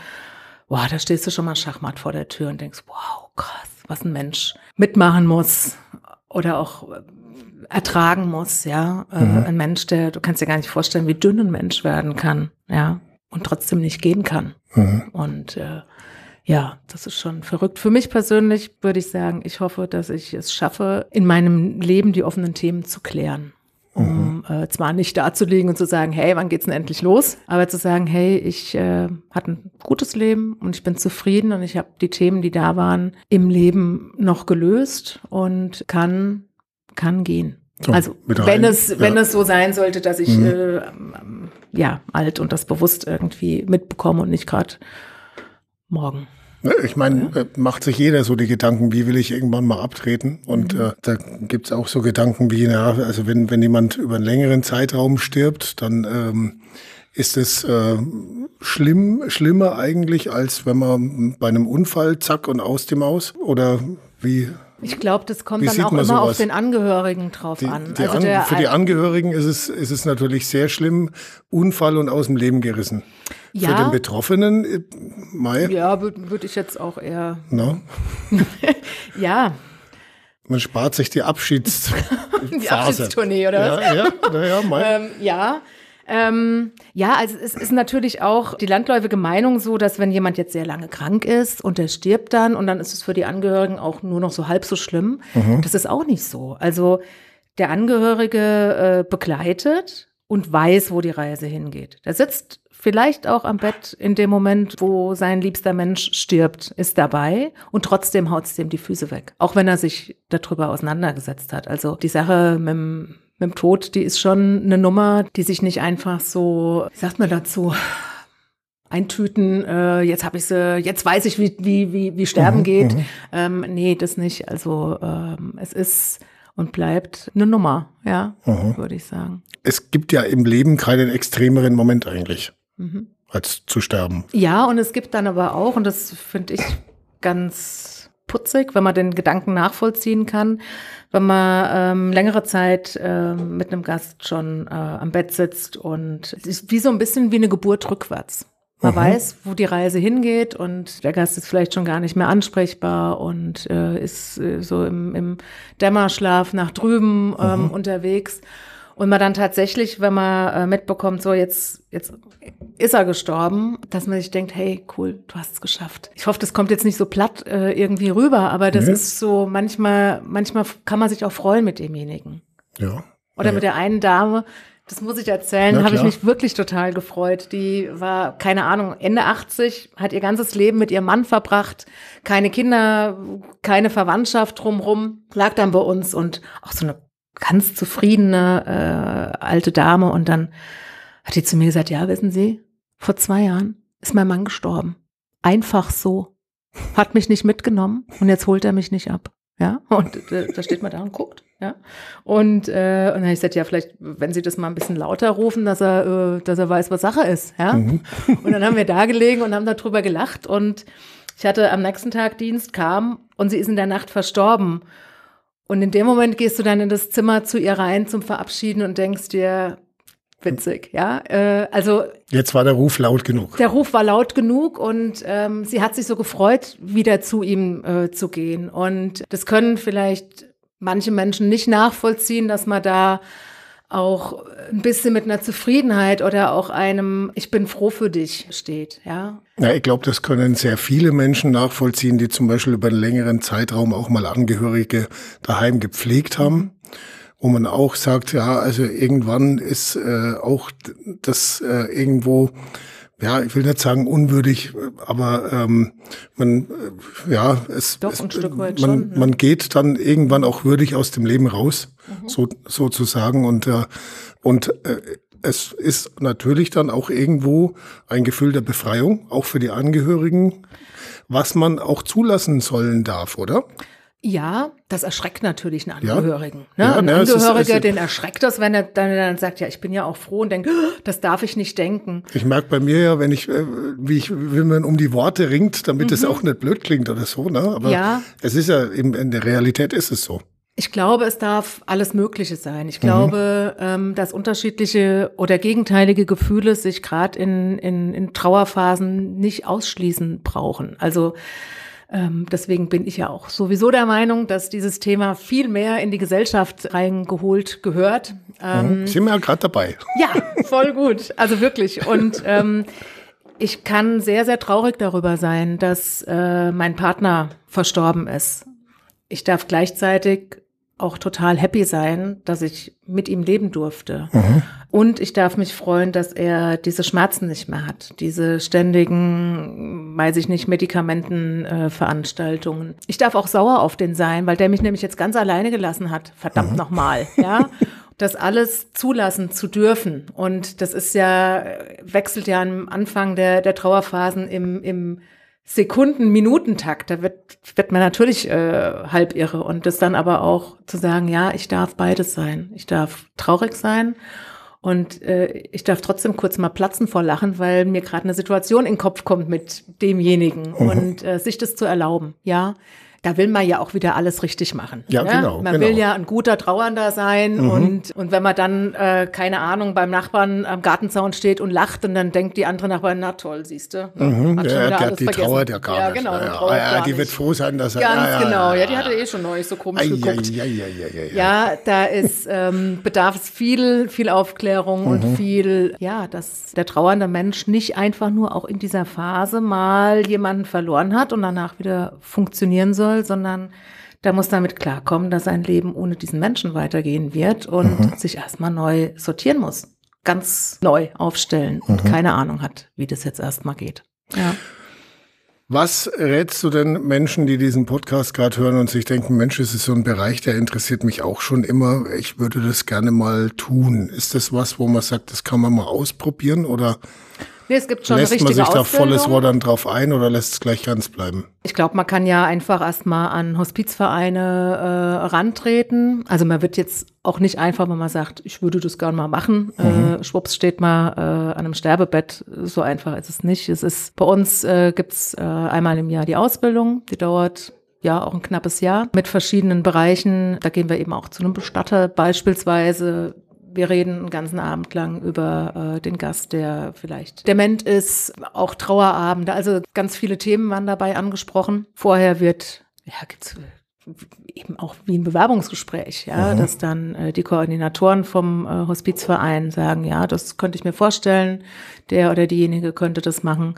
boah, da stehst du schon mal Schachmatt vor der Tür und denkst, wow, krass, was ein Mensch mitmachen muss. Oder auch ertragen muss, ja. Äh, mhm. Ein Mensch, der, du kannst dir gar nicht vorstellen, wie dünn ein Mensch werden kann, ja, und trotzdem nicht gehen kann. Mhm. Und äh, ja, das ist schon verrückt. Für mich persönlich würde ich sagen, ich hoffe, dass ich es schaffe, in meinem Leben die offenen Themen zu klären. Um mhm. äh, zwar nicht dazulegen und zu sagen, hey, wann geht's denn endlich los? Aber zu sagen, hey, ich äh, hatte ein gutes Leben und ich bin zufrieden und ich habe die Themen, die da waren, im Leben noch gelöst und kann kann gehen. So, also wenn es ja. wenn es so sein sollte, dass ich mhm. äh, ja alt und das bewusst irgendwie mitbekomme und nicht gerade morgen. Ich meine, ja. Äh, macht sich jeder so die Gedanken, wie will ich irgendwann mal abtreten? Und mhm. äh, da gibt's auch so Gedanken wie, na, also wenn, wenn jemand über einen längeren Zeitraum stirbt, dann ähm, ist es äh, schlimm, schlimmer eigentlich, als wenn man bei einem Unfall zack und aus dem Aus? Oder wie ich glaube, das kommt dann auch immer sowas? auf den Angehörigen drauf die, an. Die also an für die Angehörigen ist es, ist es natürlich sehr schlimm, Unfall und aus dem Leben gerissen. Ja. Für den Betroffenen, äh, Mai. Ja, würde würd ich jetzt auch eher. No? ja. Man spart sich die Abschieds die Abschiedstournee, oder was? Ja, ja, ja, ja, Mai. ähm, ja. Ähm, ja, also es ist natürlich auch die landläufige Meinung so, dass wenn jemand jetzt sehr lange krank ist und der stirbt dann und dann ist es für die Angehörigen auch nur noch so halb so schlimm. Mhm. Das ist auch nicht so. Also der Angehörige äh, begleitet und weiß, wo die Reise hingeht. Der sitzt vielleicht auch am Bett in dem Moment, wo sein liebster Mensch stirbt, ist dabei und trotzdem haut es dem die Füße weg. Auch wenn er sich darüber auseinandergesetzt hat. Also die Sache mit dem mit dem Tod, die ist schon eine Nummer, die sich nicht einfach so, wie sagt man dazu, eintüten, äh, jetzt habe ich sie, jetzt weiß ich, wie, wie, wie, wie Sterben mhm, geht. Mhm. Ähm, nee, das nicht. Also ähm, es ist und bleibt eine Nummer, ja, mhm. würde ich sagen. Es gibt ja im Leben keinen extremeren Moment eigentlich, mhm. als zu sterben. Ja, und es gibt dann aber auch, und das finde ich ganz putzig, wenn man den Gedanken nachvollziehen kann, wenn man ähm, längere Zeit äh, mit einem Gast schon äh, am Bett sitzt und es ist wie so ein bisschen wie eine Geburt rückwärts. Man mhm. weiß, wo die Reise hingeht und der Gast ist vielleicht schon gar nicht mehr ansprechbar und äh, ist äh, so im, im Dämmerschlaf nach drüben ähm, mhm. unterwegs. Und man dann tatsächlich, wenn man äh, mitbekommt, so jetzt, jetzt ist er gestorben, dass man sich denkt, hey, cool, du hast es geschafft. Ich hoffe, das kommt jetzt nicht so platt äh, irgendwie rüber, aber das nee. ist so, manchmal, manchmal kann man sich auch freuen mit demjenigen. Ja. Oder ja. mit der einen Dame, das muss ich erzählen, habe ich mich wirklich total gefreut. Die war, keine Ahnung, Ende 80, hat ihr ganzes Leben mit ihrem Mann verbracht, keine Kinder, keine Verwandtschaft drumrum, lag dann bei uns und auch so eine ganz zufriedene äh, alte Dame und dann hat die zu mir gesagt, ja, wissen Sie, vor zwei Jahren ist mein Mann gestorben. Einfach so. hat mich nicht mitgenommen und jetzt holt er mich nicht ab. Ja, und äh, da steht man da und guckt. Ja, und, äh, und dann habe ich gesagt, ja, vielleicht, wenn Sie das mal ein bisschen lauter rufen, dass er, äh, dass er weiß, was Sache ist. Ja, mhm. und dann haben wir da gelegen und haben darüber gelacht und ich hatte am nächsten Tag Dienst, kam und sie ist in der Nacht verstorben. Und in dem Moment gehst du dann in das Zimmer zu ihr rein zum Verabschieden und denkst dir, witzig, ja. Äh, also jetzt war der Ruf laut genug. Der Ruf war laut genug und ähm, sie hat sich so gefreut, wieder zu ihm äh, zu gehen. Und das können vielleicht manche Menschen nicht nachvollziehen, dass man da auch ein bisschen mit einer Zufriedenheit oder auch einem Ich bin froh für dich steht, ja. Ja, ich glaube, das können sehr viele Menschen nachvollziehen, die zum Beispiel über einen längeren Zeitraum auch mal Angehörige daheim gepflegt haben wo man auch sagt, ja, also irgendwann ist äh, auch das äh, irgendwo, ja, ich will nicht sagen unwürdig, aber ähm, man, äh, ja, es, Doch, es man, schon, ja. man geht dann irgendwann auch würdig aus dem Leben raus, mhm. so sozusagen und äh, und äh, es ist natürlich dann auch irgendwo ein Gefühl der Befreiung, auch für die Angehörigen, was man auch zulassen sollen darf, oder? Ja, das erschreckt natürlich einen Angehörigen. Ja. Ne? Ein ja, Angehöriger, den erschreckt das, wenn er dann, dann sagt, ja, ich bin ja auch froh und denkt, oh, das darf ich nicht denken. Ich merke bei mir ja, wenn ich, äh, wie ich, wenn man um die Worte ringt, damit es mhm. auch nicht blöd klingt oder so, ne? Aber ja. es ist ja, eben, in der Realität ist es so. Ich glaube, es darf alles Mögliche sein. Ich glaube, mhm. ähm, dass unterschiedliche oder gegenteilige Gefühle sich gerade in, in, in Trauerphasen nicht ausschließen brauchen. Also ähm, deswegen bin ich ja auch sowieso der Meinung, dass dieses Thema viel mehr in die Gesellschaft reingeholt gehört. Ähm, mhm. Sind wir ja gerade dabei. Ja, voll gut. Also wirklich. Und ähm, ich kann sehr, sehr traurig darüber sein, dass äh, mein Partner verstorben ist. Ich darf gleichzeitig auch total happy sein, dass ich mit ihm leben durfte. Mhm. Und ich darf mich freuen, dass er diese Schmerzen nicht mehr hat, diese ständigen, weiß ich nicht, Medikamentenveranstaltungen. Äh, ich darf auch sauer auf den sein, weil der mich nämlich jetzt ganz alleine gelassen hat. Verdammt mhm. nochmal, ja. das alles zulassen zu dürfen. Und das ist ja, wechselt ja am Anfang der, der Trauerphasen im, im Sekunden, Minutentakt, da wird, wird man natürlich äh, halb irre. Und das dann aber auch zu sagen, ja, ich darf beides sein. Ich darf traurig sein und äh, ich darf trotzdem kurz mal platzen vor Lachen, weil mir gerade eine Situation in den Kopf kommt mit demjenigen mhm. und äh, sich das zu erlauben, ja da will man ja auch wieder alles richtig machen. Ja, ne? genau. Man genau. will ja ein guter Trauernder sein mhm. und, und wenn man dann, äh, keine Ahnung, beim Nachbarn am Gartenzaun steht und lacht und dann denkt die andere Nachbarin, na toll, siehst du. Mhm. Hat ja, der hat die vergessen. trauert ja gar ja, genau, nicht. Ja, ja, ja, die wird froh sein, dass er. Ganz ja, ja, genau, ja, die hatte eh schon neulich so komisch ja, geguckt. Ja, ja, ja, ja, ja. ja da ist, ähm, bedarf es viel, viel Aufklärung mhm. und viel, ja, dass der trauernde Mensch nicht einfach nur auch in dieser Phase mal jemanden verloren hat und danach wieder funktionieren soll, sondern der muss damit klarkommen, dass sein Leben ohne diesen Menschen weitergehen wird und mhm. sich erstmal neu sortieren muss. Ganz neu aufstellen und mhm. keine Ahnung hat, wie das jetzt erstmal geht. Ja. Was rätst du denn Menschen, die diesen Podcast gerade hören und sich denken, Mensch, es ist so ein Bereich, der interessiert mich auch schon immer. Ich würde das gerne mal tun. Ist das was, wo man sagt, das kann man mal ausprobieren oder Nee, es gibt schon lässt richtige man sich da volles Rohr dann drauf ein oder lässt es gleich ganz bleiben? Ich glaube, man kann ja einfach erstmal an Hospizvereine äh, rantreten. Also man wird jetzt auch nicht einfach, wenn man sagt, ich würde das gerne mal machen. Mhm. Äh, schwupps steht mal äh, an einem Sterbebett. So einfach ist es nicht. Es ist bei uns äh, gibt's äh, einmal im Jahr die Ausbildung, die dauert ja auch ein knappes Jahr mit verschiedenen Bereichen. Da gehen wir eben auch zu einem Bestatter beispielsweise wir reden einen ganzen Abend lang über äh, den Gast, der vielleicht dement ist, auch Trauerabende, also ganz viele Themen waren dabei angesprochen. Vorher wird, ja, gibt's eben auch wie ein Bewerbungsgespräch, ja, mhm. dass dann äh, die Koordinatoren vom äh, Hospizverein sagen, ja, das könnte ich mir vorstellen, der oder diejenige könnte das machen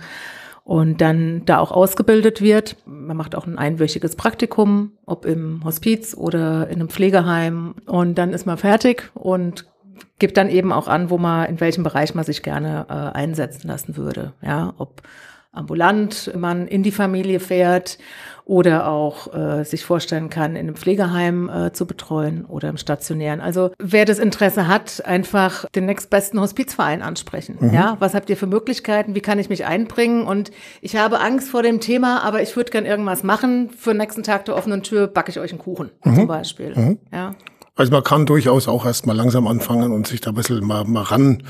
und dann da auch ausgebildet wird. Man macht auch ein einwöchiges Praktikum, ob im Hospiz oder in einem Pflegeheim und dann ist man fertig und gibt dann eben auch an, wo man, in welchem Bereich man sich gerne äh, einsetzen lassen würde. Ja, ob ambulant man in die Familie fährt oder auch äh, sich vorstellen kann, in einem Pflegeheim äh, zu betreuen oder im stationären. Also wer das Interesse hat, einfach den nächstbesten Hospizverein ansprechen. Mhm. Ja, was habt ihr für Möglichkeiten? Wie kann ich mich einbringen? Und ich habe Angst vor dem Thema, aber ich würde gern irgendwas machen. Für den nächsten Tag der offenen Tür backe ich euch einen Kuchen mhm. zum Beispiel. Mhm. Ja. Also man kann durchaus auch erst mal langsam anfangen und sich da ein bisschen mal, mal ran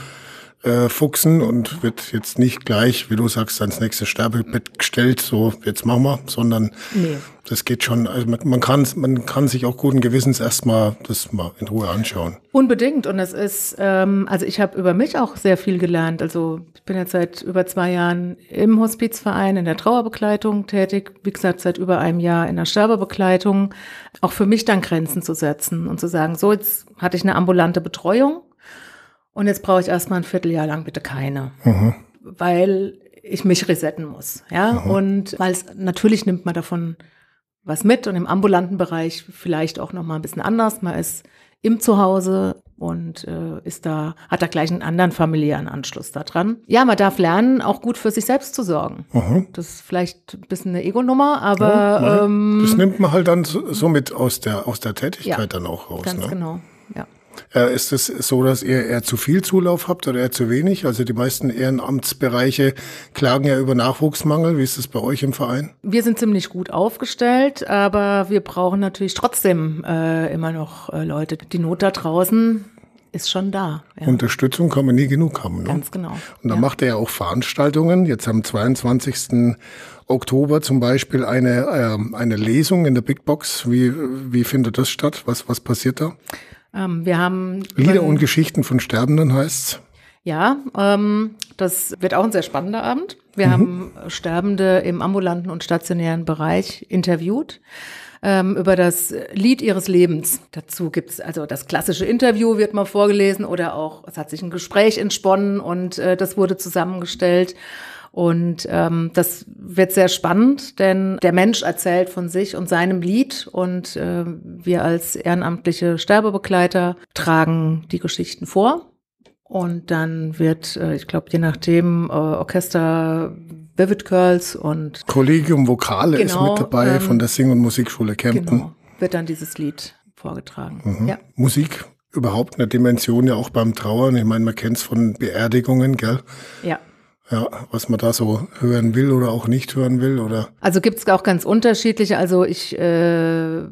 äh, fuchsen und wird jetzt nicht gleich, wie du sagst, ans nächste Sterbebett gestellt, so jetzt machen wir, sondern nee. das geht schon, also man, man, kann, man kann sich auch guten Gewissens erstmal das mal in Ruhe anschauen. Unbedingt und es ist, ähm, also ich habe über mich auch sehr viel gelernt, also ich bin jetzt seit über zwei Jahren im Hospizverein in der Trauerbegleitung tätig, wie gesagt seit über einem Jahr in der Sterbebegleitung, auch für mich dann Grenzen zu setzen und zu sagen, so jetzt hatte ich eine ambulante Betreuung, und jetzt brauche ich erstmal ein Vierteljahr lang bitte keine. Mhm. Weil ich mich resetten muss. Ja. Mhm. Und weil es natürlich nimmt man davon was mit und im ambulanten Bereich vielleicht auch nochmal ein bisschen anders. Man ist im Zuhause und äh, ist da, hat da gleich einen anderen familiären Anschluss da dran. Ja, man darf lernen, auch gut für sich selbst zu sorgen. Mhm. Das ist vielleicht ein bisschen eine Ego-Nummer, aber ja, ähm, das nimmt man halt dann so, so mit aus der aus der Tätigkeit ja, dann auch raus. Ganz ne? genau. Ja. Äh, ist es so, dass ihr eher zu viel Zulauf habt oder eher zu wenig? Also die meisten Ehrenamtsbereiche klagen ja über Nachwuchsmangel. Wie ist das bei euch im Verein? Wir sind ziemlich gut aufgestellt, aber wir brauchen natürlich trotzdem äh, immer noch äh, Leute. Die Not da draußen ist schon da. Ja. Unterstützung kann man nie genug haben. Ne? Ganz genau. Und da ja. macht er ja auch Veranstaltungen. Jetzt am 22. Oktober zum Beispiel eine, äh, eine Lesung in der Big Box. Wie, wie findet das statt? Was, was passiert da? Ähm, wir haben Lieder und Geschichten von Sterbenden heißt's. Ja, ähm, das wird auch ein sehr spannender Abend. Wir mhm. haben Sterbende im ambulanten und stationären Bereich interviewt ähm, über das Lied ihres Lebens. Dazu gibt's also das klassische Interview wird mal vorgelesen oder auch es hat sich ein Gespräch entsponnen und äh, das wurde zusammengestellt. Und ähm, das wird sehr spannend, denn der Mensch erzählt von sich und seinem Lied und äh, wir als ehrenamtliche Sterbebegleiter tragen die Geschichten vor. Und dann wird, äh, ich glaube, je nachdem, äh, Orchester Vivid Girls und Collegium Vokale genau, ist mit dabei ähm, von der Sing- und Musikschule Kempten. Genau, wird dann dieses Lied vorgetragen. Mhm. Ja. Musik überhaupt eine Dimension ja auch beim Trauern. Ich meine, man kennt es von Beerdigungen, gell? Ja. Ja, was man da so hören will oder auch nicht hören will, oder? Also gibt es auch ganz unterschiedliche. Also ich äh,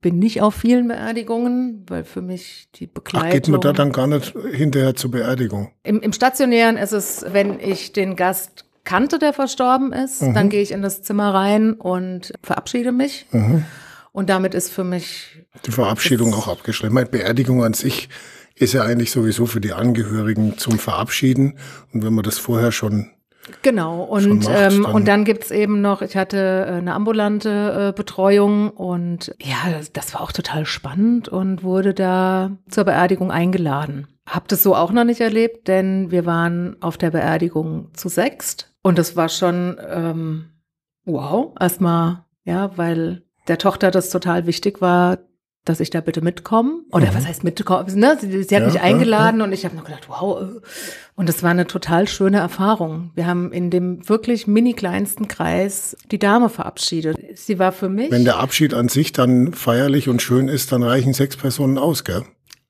bin nicht auf vielen Beerdigungen, weil für mich die Begleitung. Ach, geht man da dann gar nicht hinterher zur Beerdigung? Im, im Stationären ist es, wenn ich den Gast kannte, der verstorben ist, mhm. dann gehe ich in das Zimmer rein und verabschiede mich. Mhm. Und damit ist für mich die Verabschiedung auch abgeschlossen. Meine Beerdigung an sich ist ja eigentlich sowieso für die Angehörigen zum Verabschieden. Und wenn man das vorher schon Genau, und, macht, ähm, dann und dann gibt's eben noch, ich hatte äh, eine ambulante äh, Betreuung und ja, das, das, war auch total spannend und wurde da zur Beerdigung eingeladen. Hab das so auch noch nicht erlebt, denn wir waren auf der Beerdigung zu sechst und das war schon ähm, wow, erstmal, ja, weil der Tochter das total wichtig war, dass ich da bitte mitkomme. Oder mhm. was heißt mitkommen? Ne? Sie, sie hat ja, mich eingeladen ja, ja. und ich habe noch gedacht, wow. Äh. Und es war eine total schöne Erfahrung. Wir haben in dem wirklich mini kleinsten Kreis die Dame verabschiedet. Sie war für mich. Wenn der Abschied an sich dann feierlich und schön ist, dann reichen sechs Personen aus, gell?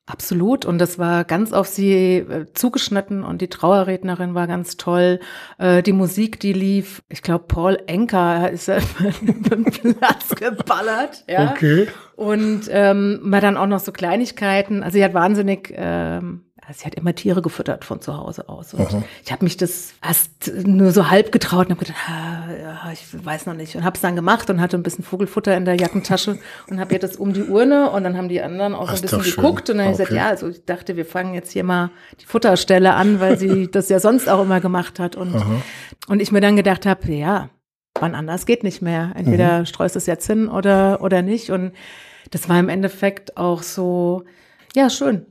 Absolut. Und das war ganz auf sie äh, zugeschnitten und die Trauerrednerin war ganz toll. Äh, die Musik, die lief, ich glaube, Paul Enker ist ja den Platz geballert. Ja. Okay. Und ähm, mal dann auch noch so Kleinigkeiten. Also sie hat wahnsinnig ähm, sie hat immer Tiere gefüttert von zu Hause aus. Und Aha. ich habe mich das erst nur so halb getraut und habe gedacht, ah, ja, ich weiß noch nicht. Und habe es dann gemacht und hatte ein bisschen Vogelfutter in der Jackentasche und habe ihr das um die Urne und dann haben die anderen auch Ach, ein bisschen geguckt. Und dann habe ich gesagt, ja, also ich dachte, wir fangen jetzt hier mal die Futterstelle an, weil sie das ja sonst auch immer gemacht hat. Und, und ich mir dann gedacht habe, ja, wann anders geht nicht mehr. Entweder mhm. streust es jetzt hin oder, oder nicht. Und das war im Endeffekt auch so, ja, schön.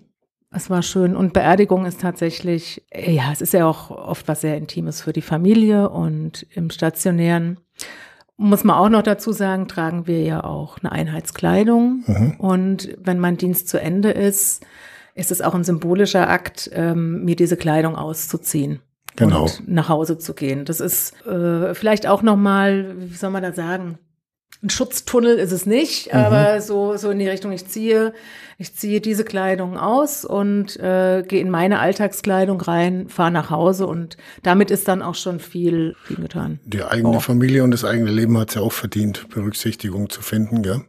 Es war schön. Und Beerdigung ist tatsächlich, ja, es ist ja auch oft was sehr Intimes für die Familie und im Stationären. Muss man auch noch dazu sagen, tragen wir ja auch eine Einheitskleidung. Mhm. Und wenn mein Dienst zu Ende ist, ist es auch ein symbolischer Akt, ähm, mir diese Kleidung auszuziehen. genau. und nach Hause zu gehen. Das ist äh, vielleicht auch nochmal, wie soll man da sagen, ein Schutztunnel ist es nicht, mhm. aber so, so in die Richtung, ich ziehe, ich ziehe diese Kleidung aus und äh, gehe in meine Alltagskleidung rein, fahre nach Hause und damit ist dann auch schon viel, viel getan. Die eigene oh. Familie und das eigene Leben hat es ja auch verdient, Berücksichtigung zu finden, gell?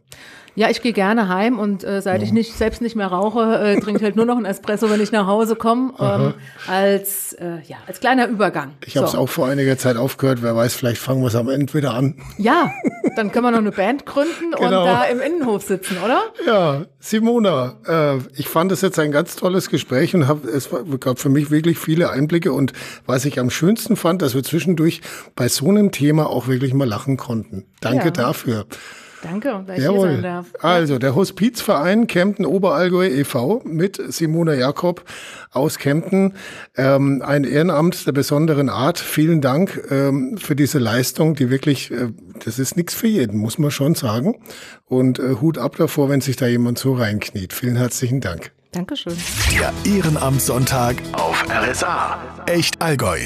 Ja, ich gehe gerne heim und äh, seit ja. ich nicht selbst nicht mehr rauche, äh, trinke ich halt nur noch ein Espresso, wenn ich nach Hause komme, ähm, als äh, ja als kleiner Übergang. Ich habe es auch vor einiger Zeit aufgehört. Wer weiß, vielleicht fangen wir es am Ende wieder an. Ja, dann können wir noch eine Band gründen genau. und da im Innenhof sitzen, oder? Ja, Simona, äh, ich fand es jetzt ein ganz tolles Gespräch und hab, es gab für mich wirklich viele Einblicke und was ich am schönsten fand, dass wir zwischendurch bei so einem Thema auch wirklich mal lachen konnten. Danke ja. dafür. Danke, dass ich Jawohl. hier sein darf. Also, der Hospizverein Kempten Oberallgäu e.V. mit Simona Jakob aus Kempten. Ähm, ein Ehrenamt der besonderen Art. Vielen Dank ähm, für diese Leistung, die wirklich, äh, das ist nichts für jeden, muss man schon sagen. Und äh, Hut ab davor, wenn sich da jemand so reinkniet. Vielen herzlichen Dank. Dankeschön. Der Ehrenamtssonntag auf RSA. Echt Allgäu.